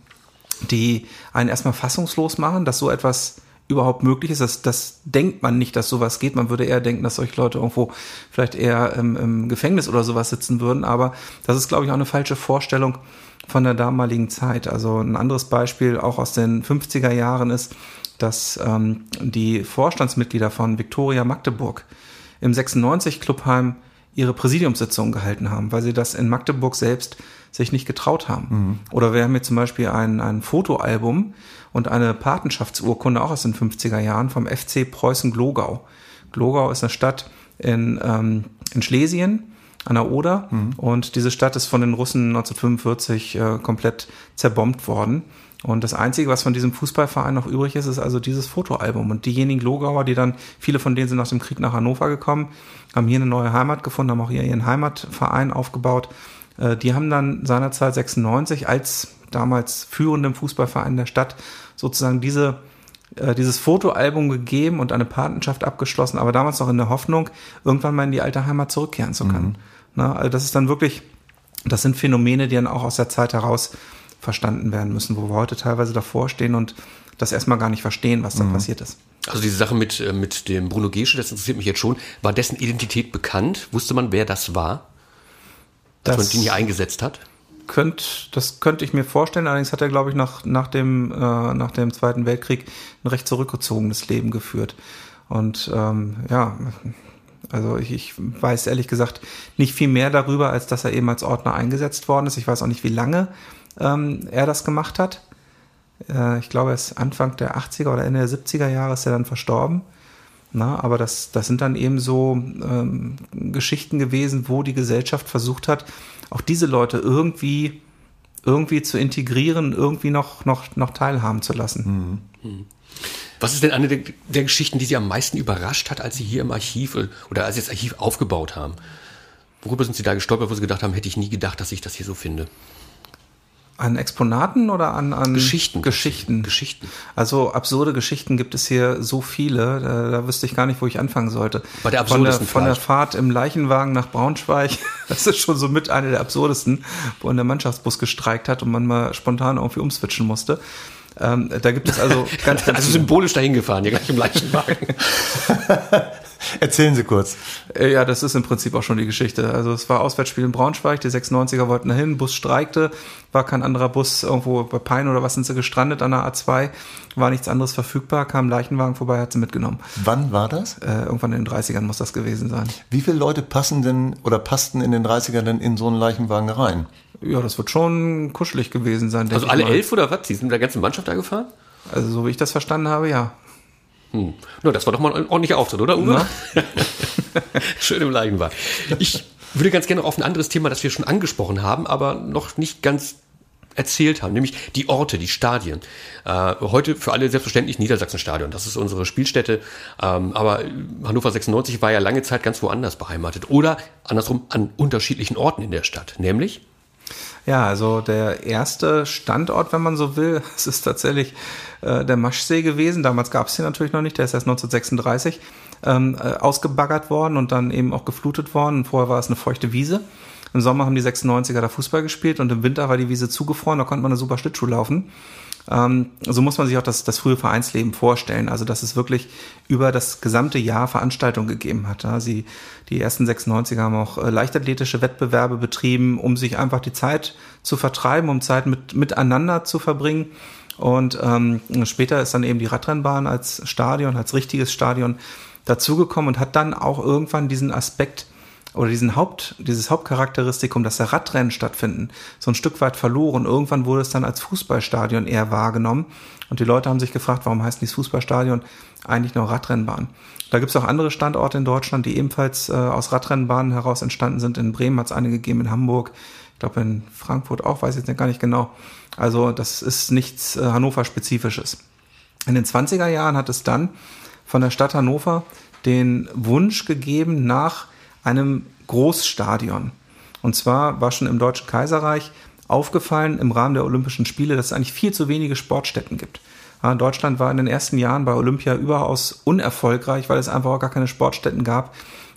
die einen erstmal fassungslos machen, dass so etwas überhaupt möglich ist. Das, das denkt man nicht, dass sowas geht. Man würde eher denken, dass solche Leute irgendwo vielleicht eher im, im Gefängnis oder sowas sitzen würden. Aber das ist, glaube ich, auch eine falsche Vorstellung von der damaligen Zeit. Also ein anderes Beispiel auch aus den 50er Jahren ist, dass ähm, die Vorstandsmitglieder von Victoria Magdeburg im 96 Clubheim ihre Präsidiumssitzungen gehalten haben, weil sie das in Magdeburg selbst sich nicht getraut haben. Mhm. Oder wir haben hier zum Beispiel ein, ein Fotoalbum und eine Patenschaftsurkunde auch aus den 50er Jahren vom FC Preußen Glogau. Glogau ist eine Stadt in, ähm, in Schlesien an der Oder mhm. und diese Stadt ist von den Russen 1945 äh, komplett zerbombt worden. Und das Einzige, was von diesem Fußballverein noch übrig ist, ist also dieses Fotoalbum. Und diejenigen Logauer, die dann, viele von denen sind nach dem Krieg nach Hannover gekommen, haben hier eine neue Heimat gefunden, haben auch hier ihren Heimatverein aufgebaut. Äh, die haben dann seinerzeit 96 als damals führendem Fußballverein der Stadt sozusagen diese äh, dieses Fotoalbum gegeben und eine Patenschaft abgeschlossen, aber damals noch in der Hoffnung, irgendwann mal in die alte Heimat zurückkehren zu können. Mhm. Na, also das ist dann wirklich, das sind Phänomene, die dann auch aus der Zeit heraus verstanden werden müssen, wo wir heute teilweise davor stehen und das erstmal gar nicht verstehen, was da mhm. passiert ist. Also diese Sache mit, äh, mit dem Bruno Gesche, das interessiert mich jetzt schon. War dessen Identität bekannt? Wusste man, wer das war? Als das man ihn hier eingesetzt hat? Könnt, das könnte ich mir vorstellen. Allerdings hat er, glaube ich, nach, nach, dem, äh, nach dem Zweiten Weltkrieg ein recht zurückgezogenes Leben geführt. Und ähm, ja, also ich, ich weiß ehrlich gesagt nicht viel mehr darüber, als dass er eben als Ordner eingesetzt worden ist. Ich weiß auch nicht, wie lange ähm, er das gemacht hat. Äh, ich glaube, er ist Anfang der 80er oder Ende der 70er Jahre ist er dann verstorben. Na, aber das, das sind dann eben so ähm, Geschichten gewesen, wo die Gesellschaft versucht hat, auch diese Leute irgendwie, irgendwie zu integrieren, irgendwie noch, noch, noch teilhaben zu lassen. Mhm. Was ist denn eine der, der, Geschichten, die Sie am meisten überrascht hat, als Sie hier im Archiv oder als Sie das Archiv aufgebaut haben? Worüber sind Sie da gestolpert, wo Sie gedacht haben, hätte ich nie gedacht, dass ich das hier so finde? An Exponaten oder an, an Geschichten? Geschichten. Geschichten. Also absurde Geschichten gibt es hier so viele, da, da wüsste ich gar nicht, wo ich anfangen sollte. Bei der von der, von der Fahrt im Leichenwagen nach Braunschweig, *laughs* das ist schon so mit einer der absurdesten, wo der Mannschaftsbus gestreikt hat und man mal spontan irgendwie umswitchen musste. Ähm, da gibt es also ganz, *laughs* ganz Also symbolisch dahin gefahren, hier gleich im Leichenwagen. *laughs* Erzählen Sie kurz. Äh, ja, das ist im Prinzip auch schon die Geschichte. Also es war Auswärtsspiel in Braunschweig, die 96er wollten dahin, Bus streikte, war kein anderer Bus irgendwo bei Pein oder was sind sie gestrandet an der A2, war nichts anderes verfügbar, kam ein Leichenwagen vorbei, hat sie mitgenommen. Wann war das? Äh, irgendwann in den 30ern muss das gewesen sein. Wie viele Leute passen denn oder passten in den 30ern denn in so einen Leichenwagen rein? Ja, das wird schon kuschelig gewesen sein. Also alle elf oder was? Sie sind mit der ganzen Mannschaft da gefahren? Also so wie ich das verstanden habe, ja. Hm. Na, das war doch mal ein ordentlicher Auftritt, oder Uwe? *laughs* Schön im Leichenwagen. Ich würde ganz gerne auf ein anderes Thema, das wir schon angesprochen haben, aber noch nicht ganz erzählt haben, nämlich die Orte, die Stadien. Äh, heute für alle selbstverständlich Niedersachsenstadion, das ist unsere Spielstätte, ähm, aber Hannover 96 war ja lange Zeit ganz woanders beheimatet oder andersrum an unterschiedlichen Orten in der Stadt, nämlich ja, also der erste Standort, wenn man so will, *laughs* es ist tatsächlich äh, der Maschsee gewesen. Damals gab es den natürlich noch nicht, der ist erst 1936 ähm, äh, ausgebaggert worden und dann eben auch geflutet worden. Vorher war es eine feuchte Wiese. Im Sommer haben die 96er da Fußball gespielt und im Winter war die Wiese zugefroren, da konnte man eine super Schlittschuh laufen. Ähm, so muss man sich auch das, das frühe Vereinsleben vorstellen. Also, dass es wirklich über das gesamte Jahr Veranstaltungen gegeben hat. Ja. Sie, die ersten 96er haben auch äh, leichtathletische Wettbewerbe betrieben, um sich einfach die Zeit zu vertreiben, um Zeit mit, miteinander zu verbringen. Und ähm, später ist dann eben die Radrennbahn als Stadion, als richtiges Stadion dazugekommen und hat dann auch irgendwann diesen Aspekt oder diesen Haupt, dieses Hauptcharakteristikum, dass der Radrennen stattfinden, so ein Stück weit verloren. Irgendwann wurde es dann als Fußballstadion eher wahrgenommen. Und die Leute haben sich gefragt, warum heißt dieses Fußballstadion eigentlich nur Radrennbahn? Da gibt es auch andere Standorte in Deutschland, die ebenfalls äh, aus Radrennbahnen heraus entstanden sind. In Bremen hat es eine gegeben, in Hamburg, ich glaube in Frankfurt auch, weiß ich jetzt gar nicht genau. Also das ist nichts äh, Hannover-spezifisches. In den 20er Jahren hat es dann von der Stadt Hannover den Wunsch gegeben nach einem Großstadion. Und zwar war schon im Deutschen Kaiserreich aufgefallen im Rahmen der Olympischen Spiele, dass es eigentlich viel zu wenige Sportstätten gibt. Deutschland war in den ersten Jahren bei Olympia überaus unerfolgreich, weil es einfach auch gar keine Sportstätten gab,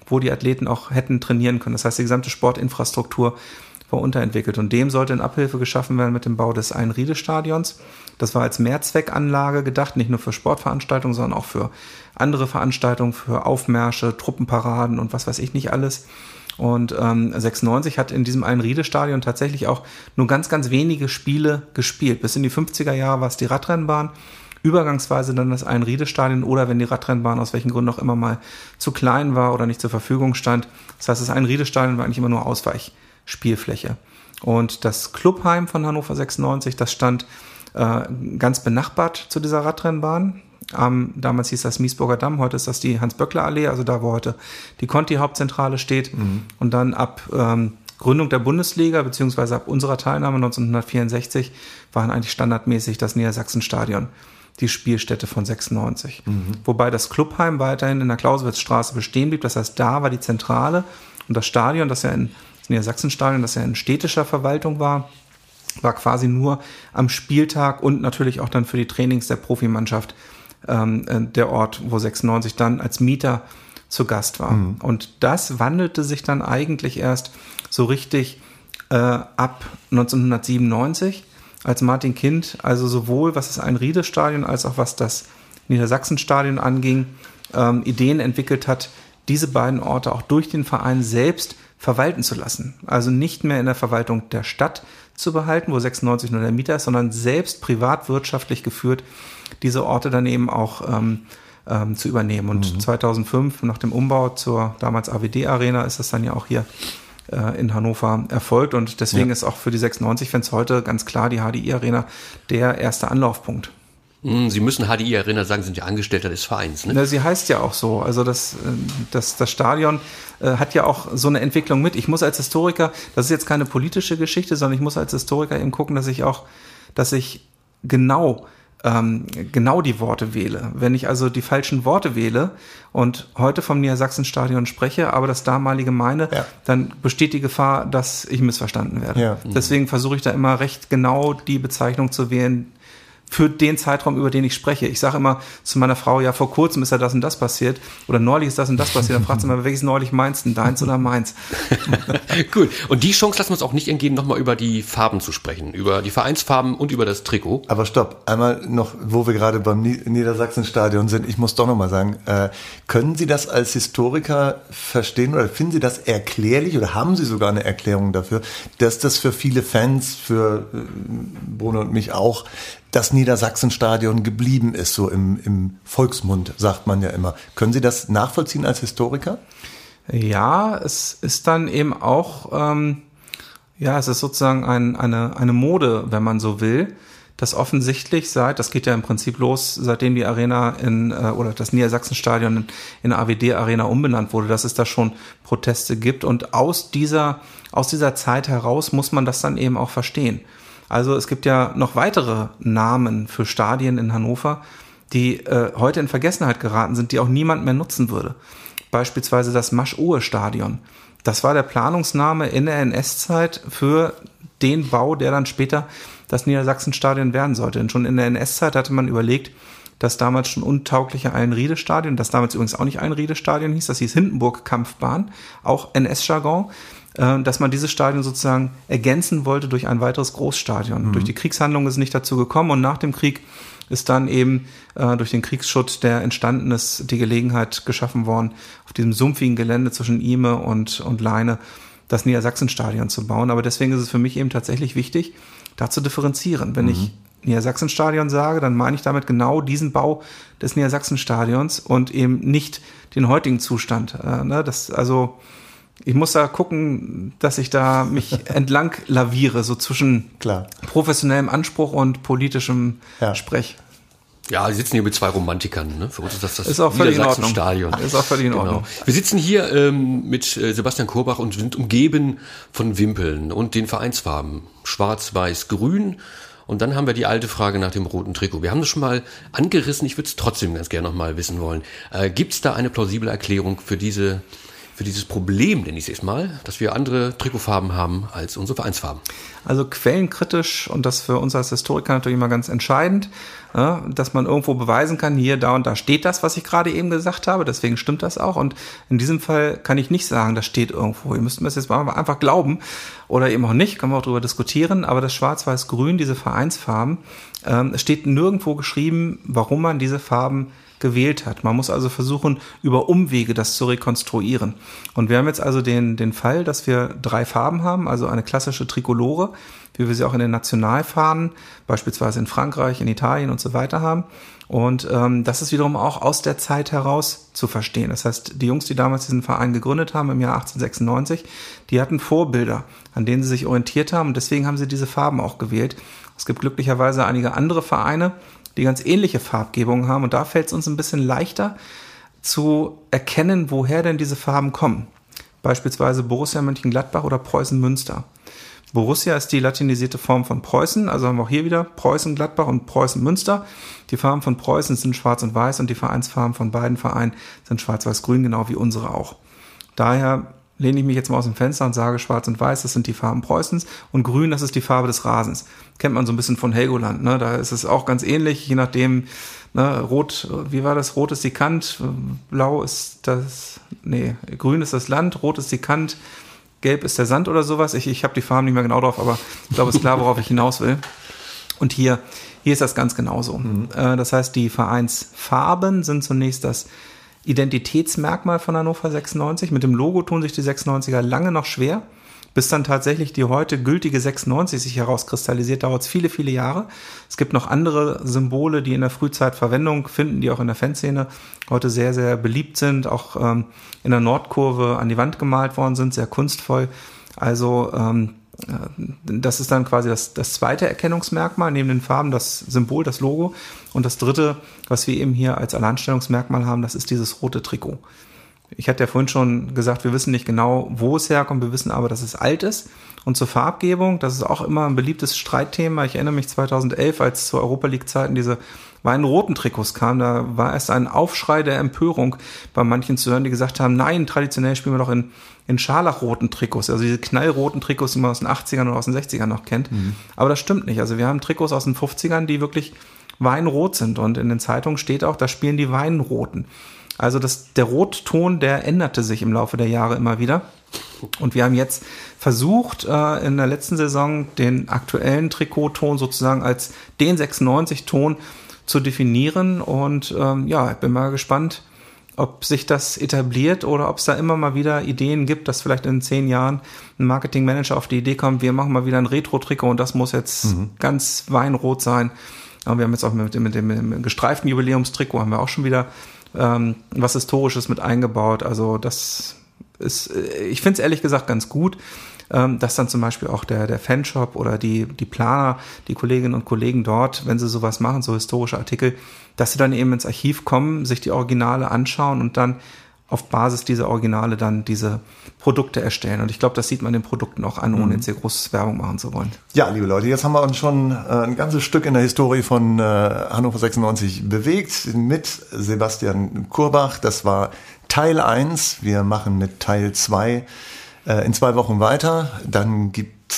wo die Athleten auch hätten trainieren können. Das heißt, die gesamte Sportinfrastruktur war unterentwickelt. Und dem sollte in Abhilfe geschaffen werden mit dem Bau des Einriede-Stadions. Das war als Mehrzweckanlage gedacht, nicht nur für Sportveranstaltungen, sondern auch für andere Veranstaltungen, für Aufmärsche, Truppenparaden und was weiß ich nicht alles. Und ähm, 96 hat in diesem Einriede-Stadion tatsächlich auch nur ganz, ganz wenige Spiele gespielt. Bis in die 50er Jahre war es die Radrennbahn übergangsweise dann das Einriede-Stadion oder wenn die Radrennbahn aus welchen Gründen auch immer mal zu klein war oder nicht zur Verfügung stand. Das heißt, das Einriede-Stadion war eigentlich immer nur Ausweich. Spielfläche. Und das Clubheim von Hannover 96, das stand äh, ganz benachbart zu dieser Radrennbahn. Ähm, damals hieß das Miesburger Damm, heute ist das die Hans-Böckler-Allee, also da, wo heute die Conti-Hauptzentrale steht. Mhm. Und dann ab ähm, Gründung der Bundesliga, beziehungsweise ab unserer Teilnahme 1964, waren eigentlich standardmäßig das Niedersachsenstadion die Spielstätte von 96. Mhm. Wobei das Clubheim weiterhin in der Clausewitzstraße bestehen blieb. Das heißt, da war die Zentrale und das Stadion, das ja in Niedersachsenstadion, das ja in städtischer Verwaltung war, war quasi nur am Spieltag und natürlich auch dann für die Trainings der Profimannschaft ähm, äh, der Ort, wo 96 dann als Mieter zu Gast war. Mhm. Und das wandelte sich dann eigentlich erst so richtig äh, ab 1997, als Martin Kind also sowohl was das Einriede-Stadion als auch was das Niedersachsenstadion anging, ähm, Ideen entwickelt hat, diese beiden Orte auch durch den Verein selbst verwalten zu lassen. Also nicht mehr in der Verwaltung der Stadt zu behalten, wo 96 nur der Mieter ist, sondern selbst privatwirtschaftlich geführt, diese Orte dann eben auch ähm, ähm, zu übernehmen. Und mhm. 2005, nach dem Umbau zur damals AWD-Arena, ist das dann ja auch hier äh, in Hannover erfolgt. Und deswegen ja. ist auch für die 96-Fans heute ganz klar die HDI-Arena der erste Anlaufpunkt. Hm, Sie müssen HDI Arena sagen, sind ja Angestellter des Vereins. Ne? Na, sie heißt ja auch so. Also das, äh, das, das Stadion äh, hat ja auch so eine Entwicklung mit. Ich muss als Historiker, das ist jetzt keine politische Geschichte, sondern ich muss als Historiker eben gucken, dass ich auch, dass ich genau ähm, genau die Worte wähle. Wenn ich also die falschen Worte wähle und heute vom Niedersachsenstadion spreche, aber das damalige meine, ja. dann besteht die Gefahr, dass ich missverstanden werde. Ja. Deswegen versuche ich da immer recht genau die Bezeichnung zu wählen, für den Zeitraum, über den ich spreche. Ich sage immer zu meiner Frau, ja, vor kurzem ist ja das und das passiert oder neulich ist das und das passiert. Dann fragt sie mal, welches neulich meinst du, deins oder meins? *laughs* Gut. Und die Chance lassen wir uns auch nicht entgehen, nochmal über die Farben zu sprechen, über die Vereinsfarben und über das Trikot. Aber stopp, einmal noch, wo wir gerade beim Niedersachsenstadion sind, ich muss doch nochmal sagen, äh, können Sie das als Historiker verstehen oder finden Sie das erklärlich oder haben Sie sogar eine Erklärung dafür, dass das für viele Fans, für äh, Bruno und mich auch, das Niedersachsenstadion geblieben ist, so im, im Volksmund, sagt man ja immer. Können Sie das nachvollziehen als Historiker? Ja, es ist dann eben auch, ähm, ja, es ist sozusagen ein, eine, eine Mode, wenn man so will, dass offensichtlich seit, das geht ja im Prinzip los, seitdem die Arena in, äh, oder das Niedersachsenstadion in, in AWD Arena umbenannt wurde, dass es da schon Proteste gibt und aus dieser, aus dieser Zeit heraus muss man das dann eben auch verstehen. Also es gibt ja noch weitere Namen für Stadien in Hannover, die äh, heute in Vergessenheit geraten sind, die auch niemand mehr nutzen würde. Beispielsweise das Masch-Ohe-Stadion. Das war der Planungsname in der NS-Zeit für den Bau, der dann später das Niedersachsenstadion werden sollte. Denn schon in der NS-Zeit hatte man überlegt, das damals schon untaugliche Einriede-Stadion, das damals übrigens auch nicht Einriede-Stadion hieß, das hieß Hindenburg-Kampfbahn, auch NS-Jargon, dass man dieses Stadion sozusagen ergänzen wollte durch ein weiteres Großstadion. Mhm. Durch die Kriegshandlung ist es nicht dazu gekommen und nach dem Krieg ist dann eben äh, durch den Kriegsschutz, der entstanden ist, die Gelegenheit geschaffen worden, auf diesem sumpfigen Gelände zwischen Ime und, und Leine das Niedersachsenstadion zu bauen. Aber deswegen ist es für mich eben tatsächlich wichtig, da zu differenzieren. Wenn mhm. ich Niedersachsenstadion sage, dann meine ich damit genau diesen Bau des Niedersachsenstadions und eben nicht den heutigen Zustand. Äh, ne? Das, also ich muss da gucken, dass ich da mich *laughs* entlang laviere, so zwischen Klar. professionellem Anspruch und politischem Ja. Sprech. Ja, wir sitzen hier mit zwei Romantikern. Ne? Für uns ist das das Ist auch völlig in Ordnung. Niedersachsen-Stadion. Ist auch völlig in Genau. Ordnung. Wir sitzen hier ähm, mit äh, Sebastian Korbach und sind umgeben von Wimpeln und den Vereinsfarben. Schwarz, Weiß, Grün. Und dann haben wir die alte Frage nach dem roten Trikot. Wir haben das schon mal angerissen. Ich würde es trotzdem ganz gerne noch mal wissen wollen. Äh, Gibt es da eine plausible Erklärung für diese für dieses Problem, nenne ich es jetzt mal, dass wir andere Trikotfarben haben als unsere Vereinsfarben? Also quellenkritisch und das für uns als Historiker natürlich immer ganz entscheidend, dass man irgendwo beweisen kann, hier, da und da steht das, was ich gerade eben gesagt habe, deswegen stimmt das auch. Und in diesem Fall kann ich nicht sagen, das steht irgendwo. Ihr müsst mir das jetzt mal einfach glauben oder eben auch nicht, können wir auch darüber diskutieren. Aber das Schwarz-Weiß-Grün, diese Vereinsfarben, ähm, es steht nirgendwo geschrieben, warum man diese Farben gewählt hat. Man muss also versuchen, über Umwege das zu rekonstruieren. Und wir haben jetzt also den, den Fall, dass wir drei Farben haben, also eine klassische Trikolore, wie wir sie auch in den Nationalfahnen, beispielsweise in Frankreich, in Italien und so weiter haben. Und ähm, das ist wiederum auch aus der Zeit heraus zu verstehen. Das heißt, die Jungs, die damals diesen Verein gegründet haben im Jahr 1896, die hatten Vorbilder, an denen sie sich orientiert haben und deswegen haben sie diese Farben auch gewählt. Es gibt glücklicherweise einige andere Vereine, die ganz ähnliche Farbgebungen haben. Und da fällt es uns ein bisschen leichter zu erkennen, woher denn diese Farben kommen. Beispielsweise Borussia Mönchengladbach oder Preußen Münster. Borussia ist die latinisierte Form von Preußen, also haben wir auch hier wieder Preußen Gladbach und Preußen Münster. Die Farben von Preußen sind schwarz und weiß und die Vereinsfarben von beiden Vereinen sind schwarz-weiß-grün, genau wie unsere auch. Daher lehne ich mich jetzt mal aus dem Fenster und sage, schwarz und weiß, das sind die Farben Preußens und grün, das ist die Farbe des Rasens. Kennt man so ein bisschen von Helgoland, ne? da ist es auch ganz ähnlich, je nachdem, ne? rot, wie war das, rot ist die Kant, blau ist das, nee, grün ist das Land, rot ist die Kant, gelb ist der Sand oder sowas. Ich, ich habe die Farben nicht mehr genau drauf, aber ich glaube, es ist klar, worauf ich hinaus will. Und hier, hier ist das ganz genauso. Mhm. Das heißt, die Vereinsfarben sind zunächst das Identitätsmerkmal von Hannover 96. Mit dem Logo tun sich die 96er lange noch schwer. Bis dann tatsächlich die heute gültige 96 sich herauskristallisiert, dauert es viele, viele Jahre. Es gibt noch andere Symbole, die in der Frühzeit Verwendung finden, die auch in der Fanszene heute sehr, sehr beliebt sind, auch ähm, in der Nordkurve an die Wand gemalt worden sind, sehr kunstvoll. Also ähm, das ist dann quasi das, das zweite Erkennungsmerkmal, neben den Farben das Symbol, das Logo. Und das dritte, was wir eben hier als Alleinstellungsmerkmal haben, das ist dieses rote Trikot. Ich hatte ja vorhin schon gesagt, wir wissen nicht genau, wo es herkommt, wir wissen aber, dass es alt ist. Und zur Farbgebung, das ist auch immer ein beliebtes Streitthema. Ich erinnere mich 2011, als zu Europa League-Zeiten diese weinroten Trikots kamen, da war erst ein Aufschrei der Empörung bei manchen zu hören, die gesagt haben, nein, traditionell spielen wir doch in, in scharlachroten Trikots, also diese knallroten Trikots, die man aus den 80ern oder aus den 60ern noch kennt. Mhm. Aber das stimmt nicht. Also wir haben Trikots aus den 50ern, die wirklich weinrot sind. Und in den Zeitungen steht auch, da spielen die Weinroten. Also das, der Rotton, der änderte sich im Laufe der Jahre immer wieder. Und wir haben jetzt versucht, äh, in der letzten Saison den aktuellen Trikotton sozusagen als den 96-Ton zu definieren. Und ähm, ja, ich bin mal gespannt, ob sich das etabliert oder ob es da immer mal wieder Ideen gibt, dass vielleicht in zehn Jahren ein Marketingmanager auf die Idee kommt, wir machen mal wieder ein Retro-Trikot und das muss jetzt mhm. ganz weinrot sein. Und wir haben jetzt auch mit, mit, dem, mit dem gestreiften Jubiläumstrikot haben wir auch schon wieder ähm, was Historisches mit eingebaut. Also das ist, ich finde es ehrlich gesagt ganz gut, ähm, dass dann zum Beispiel auch der, der Fanshop oder die, die Planer, die Kolleginnen und Kollegen dort, wenn sie sowas machen, so historische Artikel, dass sie dann eben ins Archiv kommen, sich die Originale anschauen und dann auf Basis dieser Originale dann diese Produkte erstellen. Und ich glaube, das sieht man den Produkten auch an, ohne mhm. jetzt hier große Werbung machen zu wollen. Ja, liebe Leute, jetzt haben wir uns schon äh, ein ganzes Stück in der Historie von äh, Hannover 96 bewegt mit Sebastian Kurbach. Das war Teil 1. Wir machen mit Teil 2 äh, in zwei Wochen weiter. Dann gibt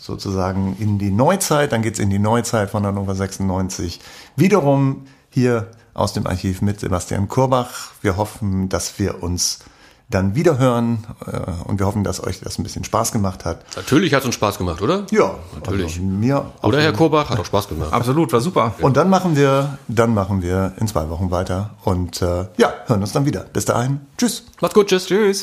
sozusagen in die Neuzeit, dann geht's in die Neuzeit von Hannover 96 wiederum hier aus dem Archiv mit Sebastian Kurbach. Wir hoffen, dass wir uns dann wieder hören. Äh, und wir hoffen, dass euch das ein bisschen Spaß gemacht hat. Natürlich hat es uns Spaß gemacht, oder? Ja, Natürlich. Also mir Oder Herr Korbach hat auch Spaß gemacht. Absolut, war super. Und dann machen wir, dann machen wir in zwei Wochen weiter und äh, ja, hören uns dann wieder. Bis dahin, tschüss. Macht's gut, tschüss. Tschüss.